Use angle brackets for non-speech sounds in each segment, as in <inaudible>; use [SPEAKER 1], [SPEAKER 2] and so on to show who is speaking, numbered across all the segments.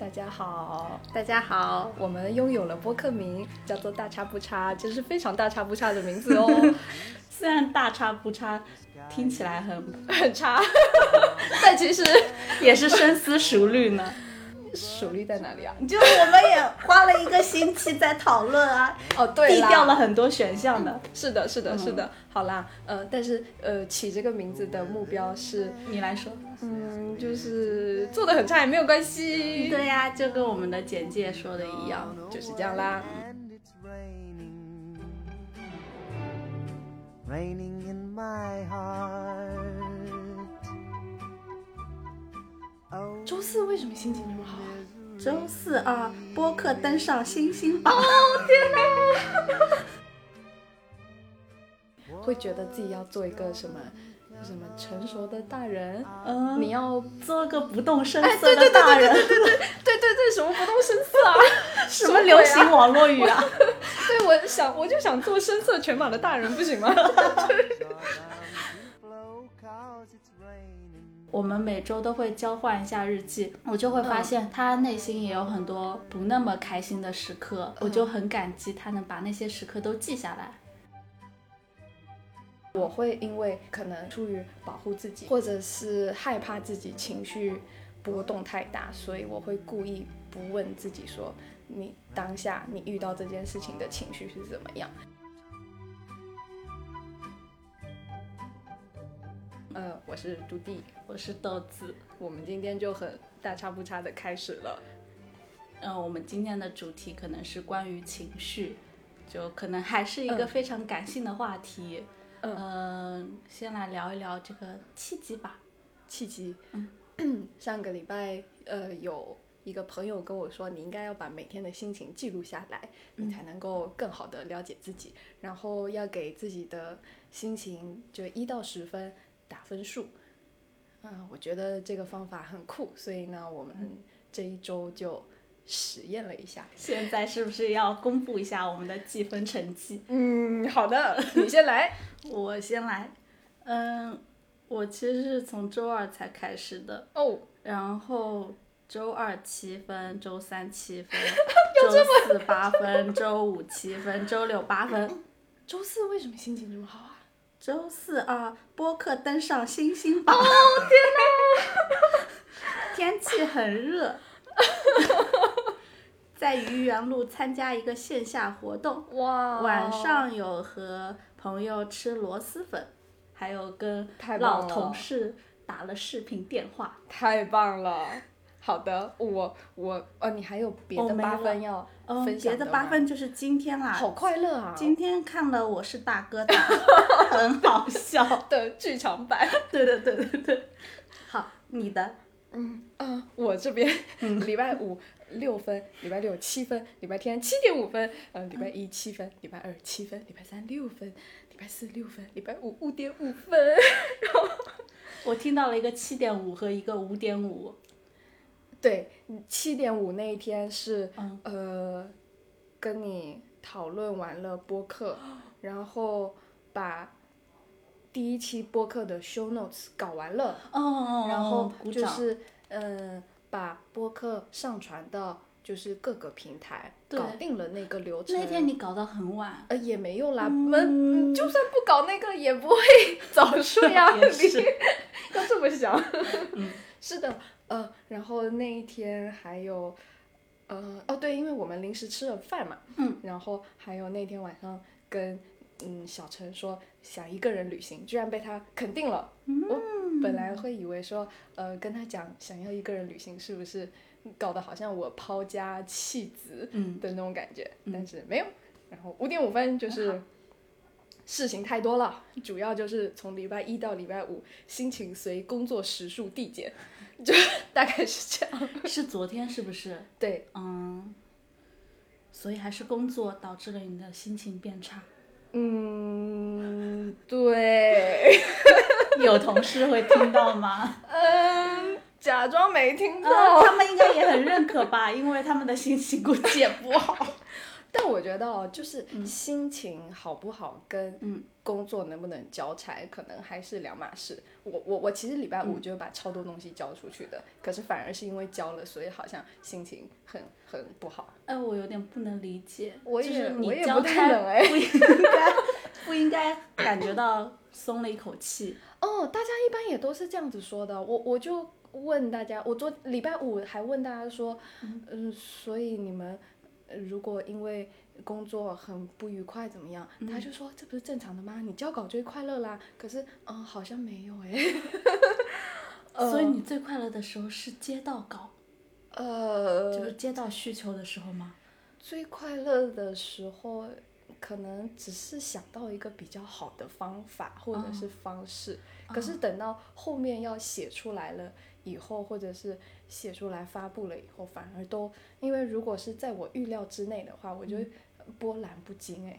[SPEAKER 1] 大家好，
[SPEAKER 2] 大家好，
[SPEAKER 1] 我们拥有了播客名，叫做“大差不差”，这是非常大差不差的名字哦。<laughs>
[SPEAKER 2] 虽然大差不差，听起来很
[SPEAKER 1] 很差，<laughs> 但其实
[SPEAKER 2] 也是深思熟虑呢。
[SPEAKER 1] 熟虑在哪里啊？
[SPEAKER 2] 就是我们也花了一个星期在讨论啊。<laughs>
[SPEAKER 1] 哦，对
[SPEAKER 2] 避掉了很多选项的。
[SPEAKER 1] 是的，是的，是的。好啦，呃，但是呃，起这个名字的目标是
[SPEAKER 2] 你来说。
[SPEAKER 1] 嗯，就是做的很差也没有关系。
[SPEAKER 2] 对呀，就跟我们的简介说的一样，
[SPEAKER 1] 就是这样啦。周四为什么心情这么好啊？
[SPEAKER 2] 周四啊，播客登上星星榜。哦
[SPEAKER 1] 天哪！会觉得自己要做一个什么什么成熟的大人？嗯，你要
[SPEAKER 2] 做个不动声色的大人。
[SPEAKER 1] 对对对对对对对对对对，什么不动声色啊？<laughs>
[SPEAKER 2] 什么流行网络语啊？
[SPEAKER 1] 对，我想我就想做声色犬马的大人，不行吗？<laughs> <laughs>
[SPEAKER 2] 我们每周都会交换一下日记，我就会发现他内心也有很多不那么开心的时刻，我就很感激他能把那些时刻都记下来。
[SPEAKER 1] 我会因为可能出于保护自己，或者是害怕自己情绪波动太大，所以我会故意不问自己说，你当下你遇到这件事情的情绪是怎么样。呃，我是朱棣，
[SPEAKER 2] 我是豆子，
[SPEAKER 1] 我们今天就很大差不差的开始了。
[SPEAKER 2] 嗯，我们今天的主题可能是关于情绪，就可能还是一个非常感性的话题。嗯，先来聊一聊这个契机吧。
[SPEAKER 1] 契机，嗯，<clears throat> 上个礼拜，呃，有一个朋友跟我说，你应该要把每天的心情记录下来，你才能够更好的了解自己，然后要给自己的心情就一到十分。打分数，嗯，我觉得这个方法很酷，所以呢，我们这一周就实验了一下。
[SPEAKER 2] 现在是不是要公布一下我们的计分成绩？
[SPEAKER 1] 嗯，好的，你先来，<laughs>
[SPEAKER 2] 我先来。嗯，我其实是从周二才开始的
[SPEAKER 1] 哦，
[SPEAKER 2] 然后周二七分，周三七分，<laughs> 周四八分，周五七分，周六八分。<coughs>
[SPEAKER 1] 周四为什么心情这么好啊？
[SPEAKER 2] 周四啊，播客登上星星榜。
[SPEAKER 1] 哦天
[SPEAKER 2] 哪！<laughs> 天气很热，在愚园路参加一个线下活动。
[SPEAKER 1] 哇！
[SPEAKER 2] 晚上有和朋友吃螺蛳粉，还有跟老同事打了视频电话。
[SPEAKER 1] 太棒了！好的，我我呃，你还有别的八分要分
[SPEAKER 2] 享别的八分就是今天啦。
[SPEAKER 1] 好快乐啊！
[SPEAKER 2] 今天看了《我是大哥大 <laughs>》，很好笑 <laughs>
[SPEAKER 1] 的剧场版。<laughs>
[SPEAKER 2] 对对对对对。好，你的。
[SPEAKER 1] 嗯啊，我这边嗯礼拜五六分，礼拜六七分，礼拜天七点五分，嗯，礼拜一七分，礼拜二七分，礼拜三六分，礼拜四六分，礼拜五五点五分。然后
[SPEAKER 2] 我听到了一个七点五和一个五点五。
[SPEAKER 1] 对，七点五那一天是呃，跟你讨论完了播客，<laughs> 然后把第一期播客的 show notes 搞完了，然后就是嗯，把播客上传到就是各个平台，搞定了那个流程。
[SPEAKER 2] 那天你搞到很晚。
[SPEAKER 1] 呃，也没有啦，我嗯，就算不搞那个也不会 <laughs> 早睡 <laughs> 呀，你要这么想。嗯，是的。呃，然后那一天还有，呃，哦对，因为我们临时吃了饭嘛，嗯，然后还有那天晚上跟嗯小陈说想一个人旅行，居然被他肯定了。我本来会以为说，呃，跟他讲想要一个人旅行是不是搞得好像我抛家弃子的那种感觉，但是没有。然后五点五分就是事情太多了，主要就是从礼拜一到礼拜五心情随工作时数递减。<laughs> 就大概是这样，
[SPEAKER 2] 是昨天是不是？
[SPEAKER 1] 对，
[SPEAKER 2] 嗯，所以还是工作导致了你的心情变差。
[SPEAKER 1] 嗯，对。<laughs>
[SPEAKER 2] 有同事会听到吗？
[SPEAKER 1] 嗯，假装没听到。
[SPEAKER 2] 他们应该也很认可吧，因为他们的心情估计也不好。
[SPEAKER 1] 但我觉得哦，就是心情好不好跟
[SPEAKER 2] 嗯
[SPEAKER 1] 工作能不能交差，可能还是两码事。我我我其实礼拜五就把超多东西交出去的，可是反而是因为交了，所以好像心情很很不好。
[SPEAKER 2] 哎，我有点不能理解，
[SPEAKER 1] 我
[SPEAKER 2] 就是
[SPEAKER 1] 也我也不太能哎
[SPEAKER 2] 不应该 <laughs> 不应该感觉到松了一口气。
[SPEAKER 1] 哦，大家一般也都是这样子说的。我我就问大家，我昨礼拜五还问大家说，嗯、所以你们呃如果因为工作很不愉快怎么样？他就说这不是正常的吗？你交稿最快乐啦。可是嗯，好像没有哎。<laughs>
[SPEAKER 2] 所以你最快乐的时候是接到稿，
[SPEAKER 1] 呃，
[SPEAKER 2] 就是接到需求的时候吗？
[SPEAKER 1] 最快乐的时候，可能只是想到一个比较好的方法或者是方式，可是等到后面要写出来了以后，或者是写出来发布了以后，反而都因为如果是在我预料之内的话，我就会波澜不惊哎、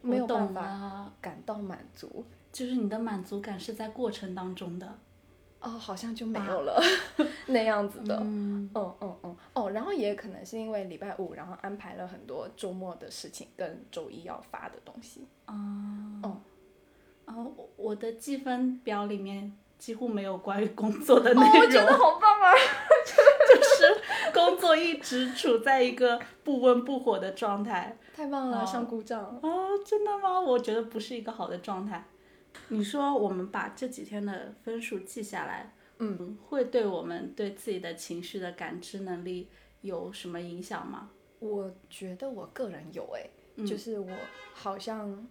[SPEAKER 1] 没有办法，感到满足。
[SPEAKER 2] 就是你的满足感是在过程当中的。
[SPEAKER 1] 哦，好像就没有了 <laughs> 那样子的。
[SPEAKER 2] 嗯，
[SPEAKER 1] 嗯嗯嗯哦，然后也可能是因为礼拜五，然后安排了很多周末的事情跟周一要发的东西。
[SPEAKER 2] 啊，
[SPEAKER 1] 哦
[SPEAKER 2] 然后我我的积分表里面几乎没有关于工作的内
[SPEAKER 1] 哦，我
[SPEAKER 2] 容，
[SPEAKER 1] 觉得好棒啊！<laughs>
[SPEAKER 2] 就是工作一直处在一个不温不火的状态。
[SPEAKER 1] 太棒了，
[SPEAKER 2] 哦
[SPEAKER 1] 上鼓掌。
[SPEAKER 2] 哦，真的吗？我觉得不是一个好的状态。你说我们把这几天的分数记下来，
[SPEAKER 1] 嗯，
[SPEAKER 2] 会对我们对自己的情绪的感知能力有什么影响吗？
[SPEAKER 1] 我觉得我个人有诶、
[SPEAKER 2] 嗯。
[SPEAKER 1] 就是我好像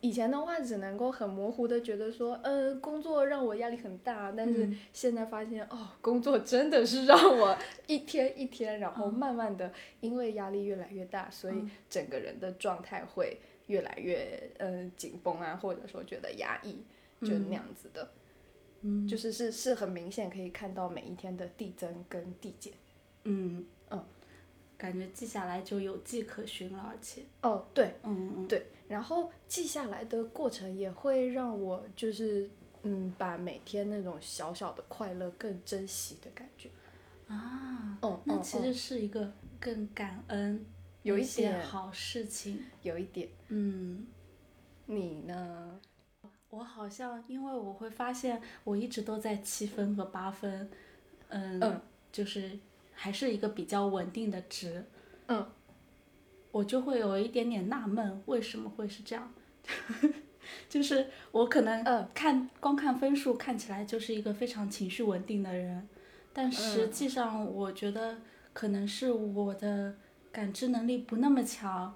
[SPEAKER 1] 以前的话只能够很模糊的觉得说，呃，工作让我压力很大，但是
[SPEAKER 2] 嗯。
[SPEAKER 1] 现在发现哦，工作真的是让我 <laughs> 一天一天，然后慢慢的因为压力越来越大，所以
[SPEAKER 2] 嗯。
[SPEAKER 1] 整个人的状态会越来越呃紧绷啊，或者说觉得压抑，就那样子的。
[SPEAKER 2] 嗯。
[SPEAKER 1] 就是是是很明显可以看到每一天的递增跟递减。
[SPEAKER 2] 嗯
[SPEAKER 1] 嗯，
[SPEAKER 2] 感觉记下来就有迹可循了，而且，
[SPEAKER 1] 哦，对
[SPEAKER 2] 嗯嗯
[SPEAKER 1] 对，然后记下来的过程也会让我就是嗯，把每天那种小小的快乐更珍惜的感觉。
[SPEAKER 2] 啊，
[SPEAKER 1] 哦，哦
[SPEAKER 2] 那其
[SPEAKER 1] 哦
[SPEAKER 2] 实是一个更感恩
[SPEAKER 1] 有一
[SPEAKER 2] 些
[SPEAKER 1] 点
[SPEAKER 2] 好事情。
[SPEAKER 1] 有一点，
[SPEAKER 2] 嗯，
[SPEAKER 1] 你呢？
[SPEAKER 2] 我好像因为我会发现我一直都在七分和八分，嗯，
[SPEAKER 1] 嗯
[SPEAKER 2] 就是还是一个比较稳定的值，
[SPEAKER 1] 嗯，
[SPEAKER 2] 我就会有一点点纳闷，为什么会是这样？<laughs> 就是我可能
[SPEAKER 1] 嗯。
[SPEAKER 2] 看、光看分数看起来就是一个非常情绪稳定的人，但实
[SPEAKER 1] 嗯。
[SPEAKER 2] 际上我觉得可能是我的感知能力不那么强，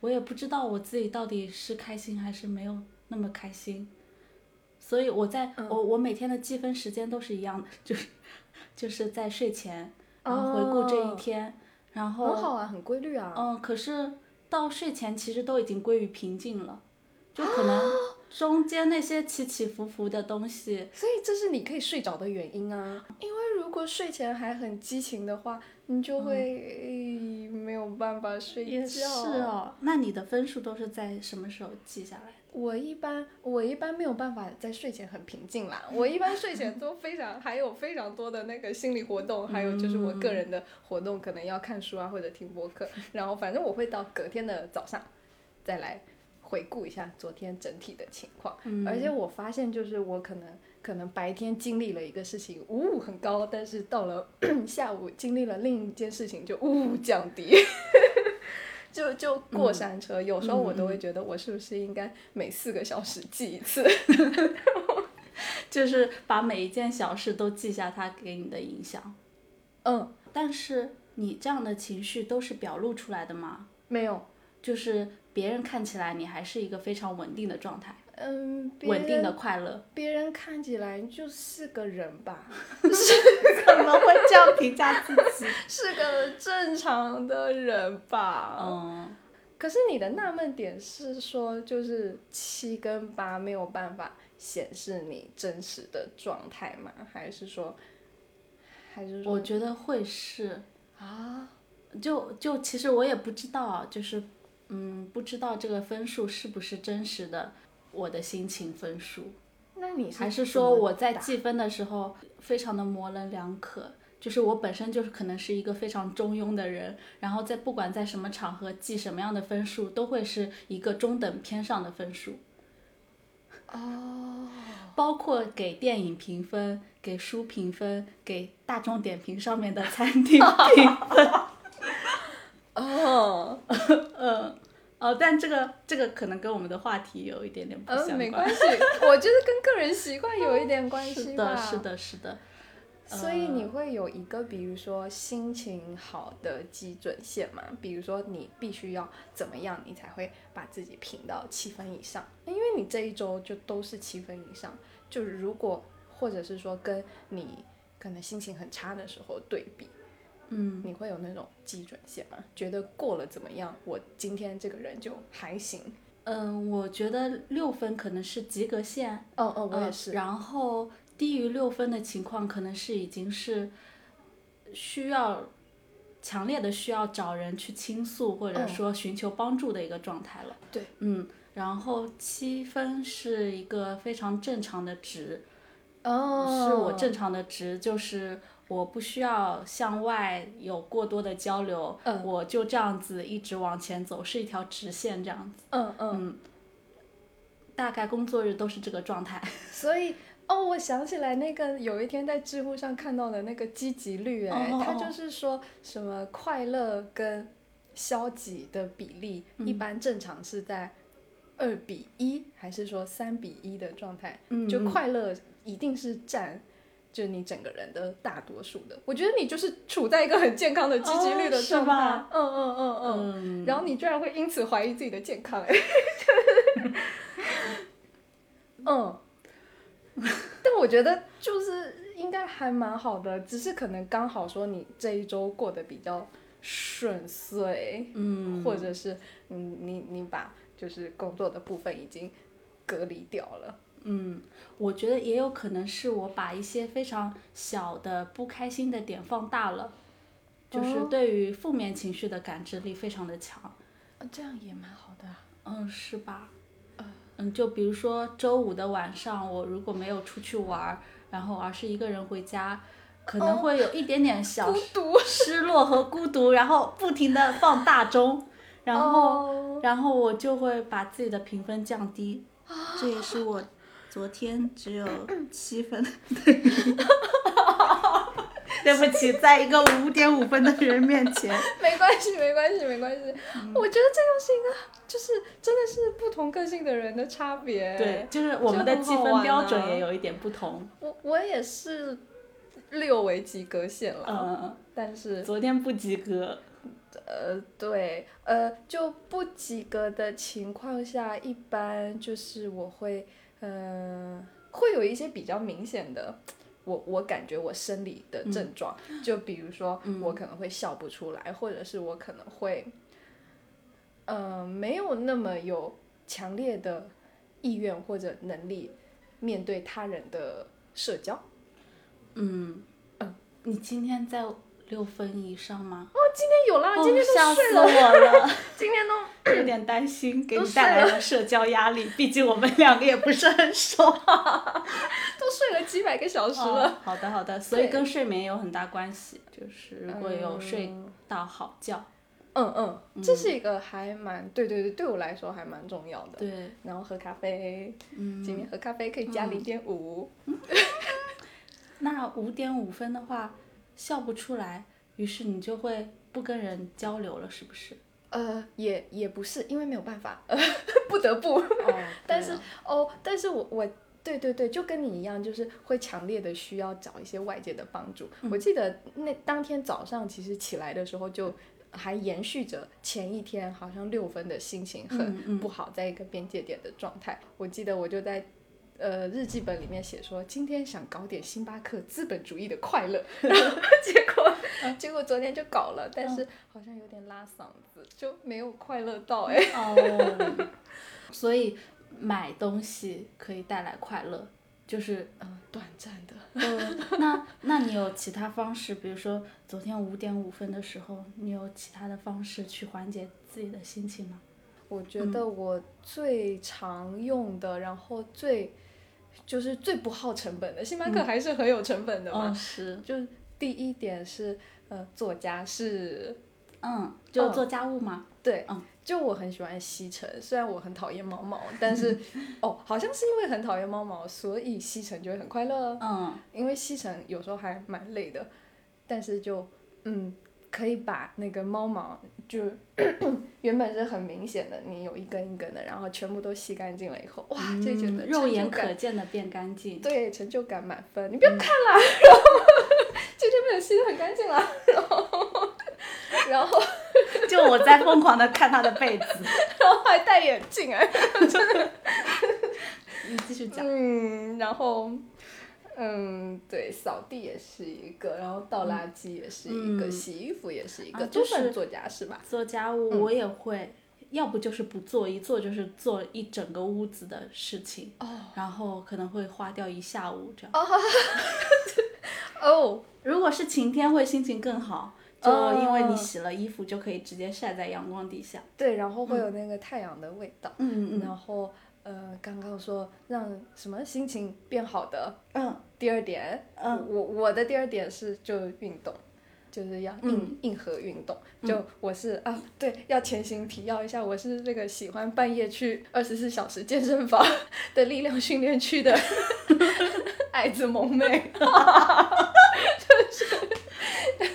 [SPEAKER 2] 我也不知道我自己到底是开心还是没有那么开心，所以我在、
[SPEAKER 1] 嗯。
[SPEAKER 2] 我我每天的积分时间都是一样的，就是就是在睡前，然后回顾这一
[SPEAKER 1] 哦
[SPEAKER 2] 天，然后
[SPEAKER 1] 很好啊，很规律啊。
[SPEAKER 2] 嗯，可是到睡前其实都已经归于平静了，就可
[SPEAKER 1] 啊
[SPEAKER 2] 能中间那些起起伏伏的东西，
[SPEAKER 1] 所以这是你可以睡着的原因啊，因为如果睡前还很激情的话，你就会、没有办法睡觉。
[SPEAKER 2] 也是哦。那你的分数都是在什么时候记下来？
[SPEAKER 1] 我一般我一般没有办法在睡前很平静啦，我一般睡前都非常还有非常多的那个心理活动，还有就是我个人的活动，可能要看书啊或者听播客，然后反正我会到隔天的早上再来回顾一下昨天整体的情况，
[SPEAKER 2] 嗯。
[SPEAKER 1] 而且我发现就是我可能可能白天经历了一个事情，呜很高，但是到了 <coughs> 下午经历了另一件事情就呜降低。就就过山车，有时候我都会觉得我是不是应该每四个小时记一次？<laughs>
[SPEAKER 2] 就是把每一件小事都记下它给你的影响。
[SPEAKER 1] 嗯，
[SPEAKER 2] 但是你这样的情绪都是表露出来的吗？
[SPEAKER 1] 没有，
[SPEAKER 2] 就是别人看起来你还是一个非常稳定的状态，
[SPEAKER 1] 嗯，别
[SPEAKER 2] 稳定的快乐。
[SPEAKER 1] 别人看起来就是个人吧，<laughs> 是
[SPEAKER 2] 怎么会这样评价自己？<laughs>
[SPEAKER 1] 是个正常的人吧。
[SPEAKER 2] 嗯，
[SPEAKER 1] 可是你的纳闷点是说，就是七跟八没有办法显示你真实的状态吗？还是说，还是说
[SPEAKER 2] 我觉得会是。
[SPEAKER 1] 啊？
[SPEAKER 2] 就就其实我也不知道，就是嗯，不知道这个分数是不是真实的我的心情分数，
[SPEAKER 1] 那你
[SPEAKER 2] 还是说我在
[SPEAKER 1] 打？
[SPEAKER 2] 计分的时候非常的模棱两可，就是我本身就是可能是一个非常中庸的人，然后在不管在什么场合记什么样的分数，都会是一个中等偏上的分数。
[SPEAKER 1] 哦，
[SPEAKER 2] 包括给电影评分、给书评分、给大众点评上面的餐厅评分。<laughs>
[SPEAKER 1] 哦，<laughs>
[SPEAKER 2] 嗯，哦，但这个这个可能跟我们的话题有一点点不相
[SPEAKER 1] 嗯，
[SPEAKER 2] 关。
[SPEAKER 1] 没关系，<laughs> 我觉得跟个人习惯有一点关系
[SPEAKER 2] 是。的，是。的，是的。
[SPEAKER 1] 所以你会有一个，比如说心情好的基准线嘛？比如说你必须要怎么样，你才会把自己评到七分以上？因为你这一周就都是七分以上。就是如果或者是说跟你可能心情很差的时候对比，
[SPEAKER 2] 嗯，
[SPEAKER 1] 你会有那种基准线吗？觉得过了怎么样？我今天这个人就还行。
[SPEAKER 2] 嗯，我觉得六分可能是及格线。
[SPEAKER 1] 哦哦，我也
[SPEAKER 2] 嗯
[SPEAKER 1] 是。
[SPEAKER 2] 然后低于六分的情况，可能是已经是需要强烈的需要找人去倾诉，或者
[SPEAKER 1] 嗯
[SPEAKER 2] 说寻求帮助的一个状态了。
[SPEAKER 1] 对，
[SPEAKER 2] 嗯，然后七分是一个非常正常的值，
[SPEAKER 1] 哦，
[SPEAKER 2] 是我正常的值，就是我不需要向外有过多的交流，
[SPEAKER 1] 嗯
[SPEAKER 2] 我就这样子一直往前走，是一条直线这样子。
[SPEAKER 1] 嗯嗯。
[SPEAKER 2] 嗯，大概工作日都是这个状态。<laughs>
[SPEAKER 1] 所以哦，我想起来那个有一天在知乎上看到的那个积极率，哎、它就是说什么快乐跟消极的比例，
[SPEAKER 2] 嗯
[SPEAKER 1] 一般正常是在二比一，还是说三比一的状态？
[SPEAKER 2] 嗯
[SPEAKER 1] 就快乐一定是占。就是你整个人的大多数的，我觉得你就是处在一个很健康的积极率的状态，
[SPEAKER 2] 吧？
[SPEAKER 1] 嗯嗯嗯嗯，
[SPEAKER 2] 嗯，
[SPEAKER 1] 然后你居然会因此怀疑自己的健康，哎，<laughs> 嗯，但我觉得就是应该还蛮好的，只是可能刚好说你这一周过得比较顺遂，
[SPEAKER 2] 嗯，
[SPEAKER 1] 或者是你你你把就是工作的部分已经隔离掉了，
[SPEAKER 2] 嗯，我觉得也有可能是我把一些非常小的不开心的点放大了，就是
[SPEAKER 1] 哦。
[SPEAKER 2] 对于负面情绪的感知力非常的强。
[SPEAKER 1] 啊这样也蛮好的啊，
[SPEAKER 2] 嗯，是吧？嗯，就比如说周五的晚上，我如果没有出去玩儿，然后而是一个人回家，可能会有一点点小
[SPEAKER 1] 孤独，
[SPEAKER 2] 失落和孤独，然后不停的放大钟，然后、
[SPEAKER 1] 哦。
[SPEAKER 2] 然后我就会把自己的评分降低，这也是我昨天只有七分。<laughs> 对不起，在一个五点五分的人面前，<laughs>
[SPEAKER 1] 没关系，没关系，没关系。
[SPEAKER 2] 嗯
[SPEAKER 1] 我觉得这又是一个，就是真的是不同个性的人的差别。
[SPEAKER 2] 对，，就是我们的积分标准也有一点不同。
[SPEAKER 1] 我我也是六为及格线了，
[SPEAKER 2] 嗯，
[SPEAKER 1] 但是
[SPEAKER 2] 昨天不及格。
[SPEAKER 1] 呃，对，呃，就不及格的情况下，一般就是我会，呃，会有一些比较明显的。我我感觉我生理的症状，就比如说我可能会笑不出来，或者是我可能会，呃，没有那么有强烈的意愿或者能力面对他人的社交。
[SPEAKER 2] 嗯，你今天在六分以上吗？
[SPEAKER 1] 哦今天有啦，今天
[SPEAKER 2] 哦吓死
[SPEAKER 1] 都睡了，
[SPEAKER 2] 我了，<laughs>
[SPEAKER 1] 今天都 <clears throat>
[SPEAKER 2] 有点担心，给你带来了社交压力。毕竟我们两个也不是很熟。<laughs>
[SPEAKER 1] 都睡了几百个小时了。
[SPEAKER 2] 哦好的好的，所以跟睡眠有很大关系，就是如果有睡
[SPEAKER 1] 嗯
[SPEAKER 2] 到好觉，
[SPEAKER 1] 嗯嗯，这是一个还蛮对对对，对我来说还蛮重要的。
[SPEAKER 2] 对，
[SPEAKER 1] 然后喝咖啡，
[SPEAKER 2] 嗯，
[SPEAKER 1] 今天喝咖啡可以加零点五。<laughs>
[SPEAKER 2] 那五点五分的话，笑不出来，于是你就会不跟人交流了，是不是？
[SPEAKER 1] 呃，也也不是，因为没有办法，<laughs> 不得不。<laughs>
[SPEAKER 2] 哦，
[SPEAKER 1] 但是哦，但是我我对对对，就跟你一样，就是会强烈的需要找一些外界的帮助。我记得那当天早上其实起来的时候就。还延续着前一天好像六分的心情
[SPEAKER 2] 嗯
[SPEAKER 1] 很
[SPEAKER 2] 嗯
[SPEAKER 1] 不好，在一个边界点的状态。我记得我就在呃日记本里面写说，今天想搞点星巴克资本主义的快乐，<laughs> 然后结果结果昨天就搞了，但是好像有点拉嗓子，就没有快乐到哎、
[SPEAKER 2] 哦，所以买东西可以带来快乐，就是
[SPEAKER 1] 嗯，短暂的。
[SPEAKER 2] 呃，那那你有其他方式？比如说昨天五点五分的时候，你有其他的方式去缓解自己的心情吗？
[SPEAKER 1] 我觉得我最常用的，然后最就是最不耗成本的，星巴克还是很有成本的嘛。
[SPEAKER 2] 哦，是，
[SPEAKER 1] 就第一点是呃做家是，
[SPEAKER 2] 嗯，就
[SPEAKER 1] 嗯
[SPEAKER 2] 做家务嘛。
[SPEAKER 1] 对，
[SPEAKER 2] 嗯
[SPEAKER 1] 就我很喜欢吸尘，虽然我很讨厌猫毛，但是 <laughs> 哦，好像是因为很讨厌猫毛，所以吸尘就会很快乐。
[SPEAKER 2] 嗯
[SPEAKER 1] 因为吸尘有时候还蛮累的，但是就嗯，可以把那个猫毛就 <coughs> 原本是很明显的，你有一根一根的，然后全部都吸干净了以后，哇，就觉得
[SPEAKER 2] 嗯肉眼可见的变干净。
[SPEAKER 1] 对成就感满分。你不要看啦，然后今天没有吸的很干净啦，然后然后
[SPEAKER 2] 就我在疯狂的看他的被子。<laughs>
[SPEAKER 1] 然后还戴眼镜哎，<laughs> <laughs>
[SPEAKER 2] 你继续讲。
[SPEAKER 1] 嗯，然后。嗯，对，扫地也是一个，然后倒垃圾也是一个，
[SPEAKER 2] 嗯
[SPEAKER 1] 洗衣服也是一个，
[SPEAKER 2] 啊就是
[SPEAKER 1] 都算做家事吧。
[SPEAKER 2] 做家务
[SPEAKER 1] 嗯
[SPEAKER 2] 我也会，要不就是不做，一做就是做一整个屋子的事情，
[SPEAKER 1] 哦
[SPEAKER 2] 然后可能会花掉一下午这样。<laughs>
[SPEAKER 1] 哦，
[SPEAKER 2] 如果是晴天，会心情更好，就
[SPEAKER 1] 哦
[SPEAKER 2] 因为你洗了衣服就可以直接晒在阳光底下。
[SPEAKER 1] 对，然后会有那个太阳的味道，
[SPEAKER 2] 嗯嗯
[SPEAKER 1] 然后呃，刚刚说让什么心情变好的，
[SPEAKER 2] 嗯
[SPEAKER 1] 第二点，
[SPEAKER 2] 嗯
[SPEAKER 1] 我我的第二点是就运动。就是要硬、
[SPEAKER 2] 嗯
[SPEAKER 1] 硬核运动，就我是啊，对，要前行提要一下，我是这个喜欢半夜去二十四小时健身房 <laughs> 的力量训练区的 <laughs> <laughs> 矮子萌妹。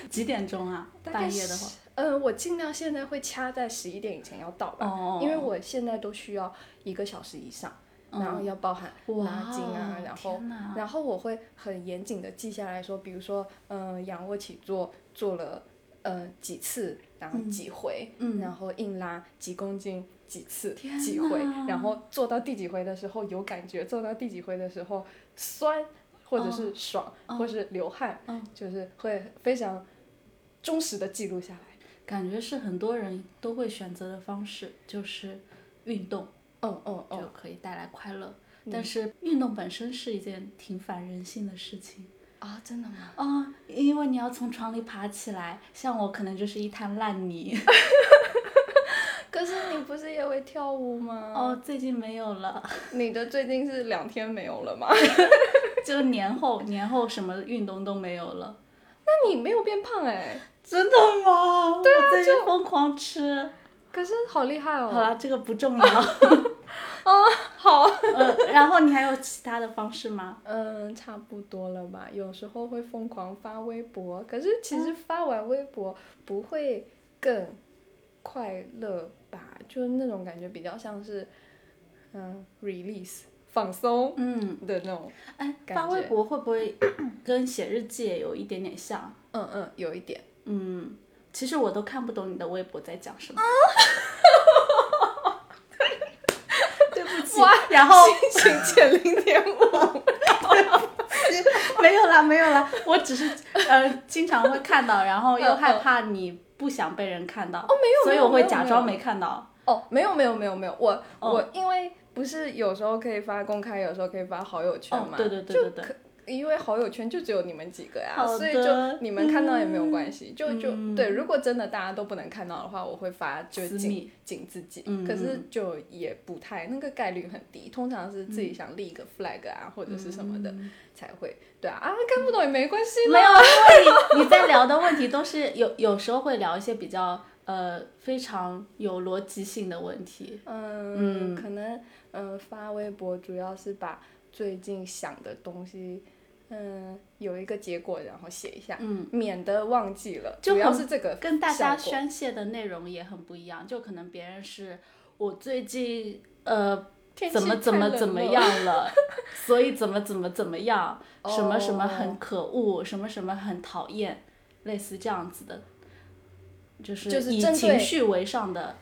[SPEAKER 2] 几点钟啊？半夜的话。
[SPEAKER 1] 嗯，呃，我尽量现在会掐在十一点以前要到吧，
[SPEAKER 2] 哦
[SPEAKER 1] 因为我现在都需要一个小时以上，然后要包含
[SPEAKER 2] 哇
[SPEAKER 1] 拉筋啊，然后然后我会很严谨的记下来说，比如说，嗯、仰卧起坐做了呃几次，然后几回，
[SPEAKER 2] 嗯
[SPEAKER 1] 然后硬拉几公斤几次几回，然后做到第几回的时候有感觉，做到第几回的时候酸。或者是爽，或是流汗，
[SPEAKER 2] 嗯
[SPEAKER 1] 就是会非常忠实的记录下来。
[SPEAKER 2] 感觉是很多人都会选择的方式，就是运动
[SPEAKER 1] 嗯嗯
[SPEAKER 2] 就
[SPEAKER 1] 嗯，
[SPEAKER 2] 可以带来快乐。但是运动本身是一件挺反人性的事情
[SPEAKER 1] 啊，真的吗？
[SPEAKER 2] 啊、因为你要从床里爬起来，像我可能就是一滩烂泥。<laughs>
[SPEAKER 1] 可是你不是也会跳舞吗？
[SPEAKER 2] 哦，最近没有了，
[SPEAKER 1] 你的最近是两天没有了吗？<laughs>
[SPEAKER 2] 就年后年后什么运动都没有了。
[SPEAKER 1] 那你没有变胖哎、
[SPEAKER 2] 真的吗？对啊，最近疯狂吃。
[SPEAKER 1] 可是好厉害哦。
[SPEAKER 2] 好了，这个不重要。
[SPEAKER 1] 好。
[SPEAKER 2] 呃，然后你还有其他的方式吗？
[SPEAKER 1] 嗯，差不多了吧。有时候会疯狂发微博，可是其实发完微博不会更快乐吧？就是那种感觉比较像是，嗯，release 放松
[SPEAKER 2] 嗯，
[SPEAKER 1] 的那种。
[SPEAKER 2] 哎，发微博会不会跟写日记也有一点点像？
[SPEAKER 1] 嗯嗯，有一点。
[SPEAKER 2] 嗯，其实我都看不懂你的微博在讲什么。对 <laughs> 不起，然后
[SPEAKER 1] 心情减零点五。
[SPEAKER 2] 没有啦，没有啦，我只是呃经常会看到，然后又
[SPEAKER 1] 嗯
[SPEAKER 2] 害怕你不想被人看到，哦
[SPEAKER 1] 没有
[SPEAKER 2] 所以我会假装没看到。
[SPEAKER 1] 哦，没有没有没有没有，我、
[SPEAKER 2] 哦
[SPEAKER 1] 我因为不是有时候可以发公开，有时候可以发好友圈嘛，
[SPEAKER 2] 哦对对对对对
[SPEAKER 1] 可因为好友圈就只有你们几个呀，所以就你们看到也没有关系，就就、
[SPEAKER 2] 嗯
[SPEAKER 1] 对。如果真的大家都不能看到的话，我会发就仅
[SPEAKER 2] 私密
[SPEAKER 1] 仅自己，
[SPEAKER 2] 嗯
[SPEAKER 1] 可是就也不太那个概率很低，通常是自己
[SPEAKER 2] 嗯
[SPEAKER 1] 想立一个 flag 啊、或者是什么的才会，对啊啊看不懂也没关系，
[SPEAKER 2] 没有啊，因为你 <laughs> 你在聊的问题都是有有时候会聊一些比较呃非常有逻辑性的问题。
[SPEAKER 1] 嗯，可能嗯发微博主要是把最近想的东西。嗯，有一个结果，然后写一下，
[SPEAKER 2] 嗯，
[SPEAKER 1] 免得忘记了。
[SPEAKER 2] 就
[SPEAKER 1] 主要是这个
[SPEAKER 2] 跟大家宣泄的内容也很不一样，就可能别人是我最近呃怎么怎么怎么样了，<laughs> 所以怎么怎么怎么样，什么什么
[SPEAKER 1] 哦
[SPEAKER 2] 很可恶，什么什么很讨厌，类似这样子的，就是
[SPEAKER 1] 就是
[SPEAKER 2] 以情绪为上的，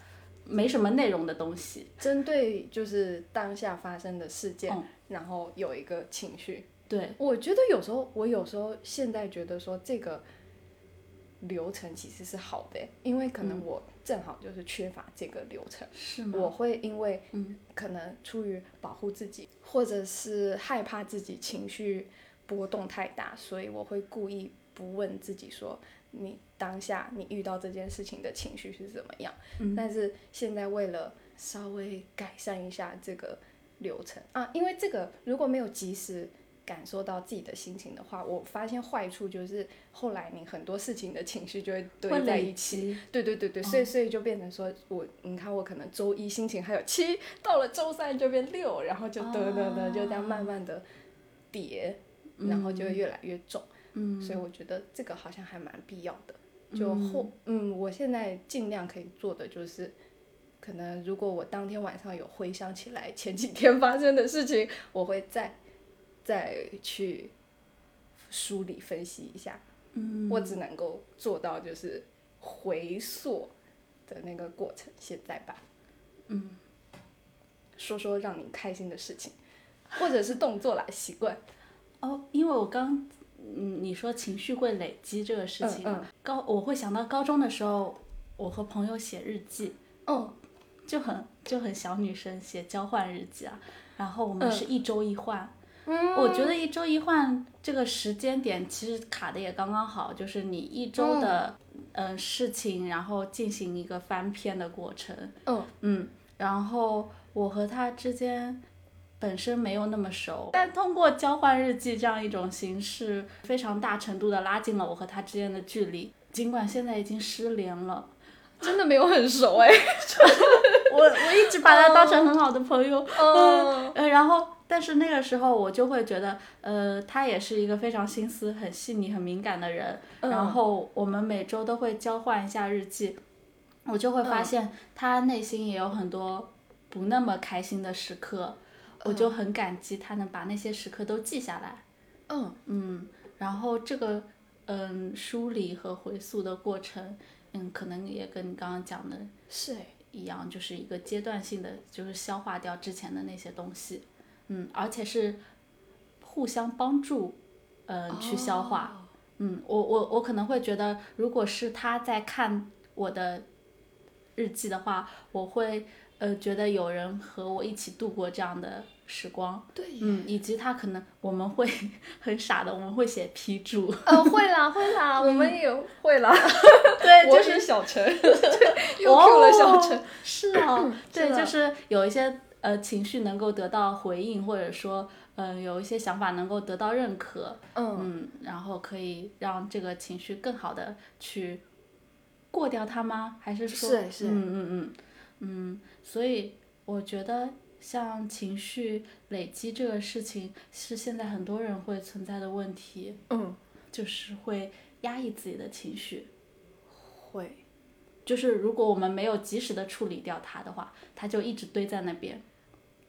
[SPEAKER 2] 没什么内容的东西。
[SPEAKER 1] 针对就是当下发生的事件，
[SPEAKER 2] 嗯
[SPEAKER 1] 然后有一个情绪。
[SPEAKER 2] 对，
[SPEAKER 1] 我觉得有时候，我有时候现在觉得说这个流程其实是好的，因为可能我正好就是缺乏这个流程。
[SPEAKER 2] 是吗？
[SPEAKER 1] 我会因为
[SPEAKER 2] 嗯
[SPEAKER 1] 可能出于保护自己，或者是害怕自己情绪波动太大，所以我会故意不问自己说你当下你遇到这件事情的情绪是怎么样。
[SPEAKER 2] 嗯
[SPEAKER 1] 但是现在为了稍微改善一下这个流程啊，因为这个如果没有及时感受到自己的心情的话，我发现坏处就是后来你很多事情的情绪就会堆在一起。对对对对，所以所以就变成说我，你看我可能周一心情还有七，到了周三就变六，然后就得得得就这样慢慢的叠，然后就会越来越重。
[SPEAKER 2] 嗯，
[SPEAKER 1] 所以我觉得这个好像还蛮必要的。就后嗯，我现在尽量可以做的就是。可能如果我当天晚上有回想起来前几天发生的事情，我会再再去梳理分析一下。
[SPEAKER 2] 嗯，
[SPEAKER 1] 我只能够做到就是回溯的那个过程。现在吧，
[SPEAKER 2] 嗯，
[SPEAKER 1] 说说让你开心的事情，或者是动作啦，习惯。
[SPEAKER 2] 哦，因为我刚嗯你说情绪会累积这个事情，高我会想到高中的时候，我和朋友写日记。
[SPEAKER 1] 哦。
[SPEAKER 2] 就很就很小女生写交换日记啊，然后我们是一周一换，我觉得一周一换这个时间点其实卡的也刚刚好，就是你一周的嗯事情，然后进行一个翻篇的过程。
[SPEAKER 1] 嗯
[SPEAKER 2] 嗯，然后我和他之间本身没有那么熟，但通过交换日记这样一种形式，非常大程度的拉近了我和他之间的距离。尽管现在已经失联了。<laughs>
[SPEAKER 1] 真的没有很熟哎，<laughs>
[SPEAKER 2] 我我一直把他当成很好的朋友，嗯，呃，然后但是那个时候我就会觉得，呃，他也是一个非常心思很细腻、很敏感的人，然后我们每周都会交换一下日记，我就会发现他内心也有很多不那么开心的时刻，我就很感激他能把那些时刻都记下来，
[SPEAKER 1] 嗯。
[SPEAKER 2] 嗯，然后这个嗯梳理和回溯的过程。嗯，可能也跟你刚刚讲的
[SPEAKER 1] 是。
[SPEAKER 2] 一样，就是一个阶段性的，就是消化掉之前的那些东西，嗯，而且是互相帮助，嗯，去消化，嗯，我我我可能会觉得，如果是他在看我的日记的话，我会呃觉得有人和我一起度过这样的。时光，
[SPEAKER 1] 对，
[SPEAKER 2] 嗯，以及他可能我们会很傻的，我们会写批注，
[SPEAKER 1] 呃，会啦，会啦，我们也会啦，<laughs>
[SPEAKER 2] 对，
[SPEAKER 1] 就是小陈，又 Q 了小陈，
[SPEAKER 2] 是啊，对，就是有一些呃情绪能够得到回应，或者说嗯有一些想法能够得到认可，嗯，然后可以让这个情绪更好的去过掉它吗？还是说，
[SPEAKER 1] 是是，
[SPEAKER 2] 嗯嗯嗯嗯，所以我觉得。像情绪累积这个事情，是现在很多人会存在的问题。
[SPEAKER 1] 嗯，
[SPEAKER 2] 就是会压抑自己的情绪，
[SPEAKER 1] 会，
[SPEAKER 2] 就是如果我们没有及时的处理掉它的话，它就一直堆在那边。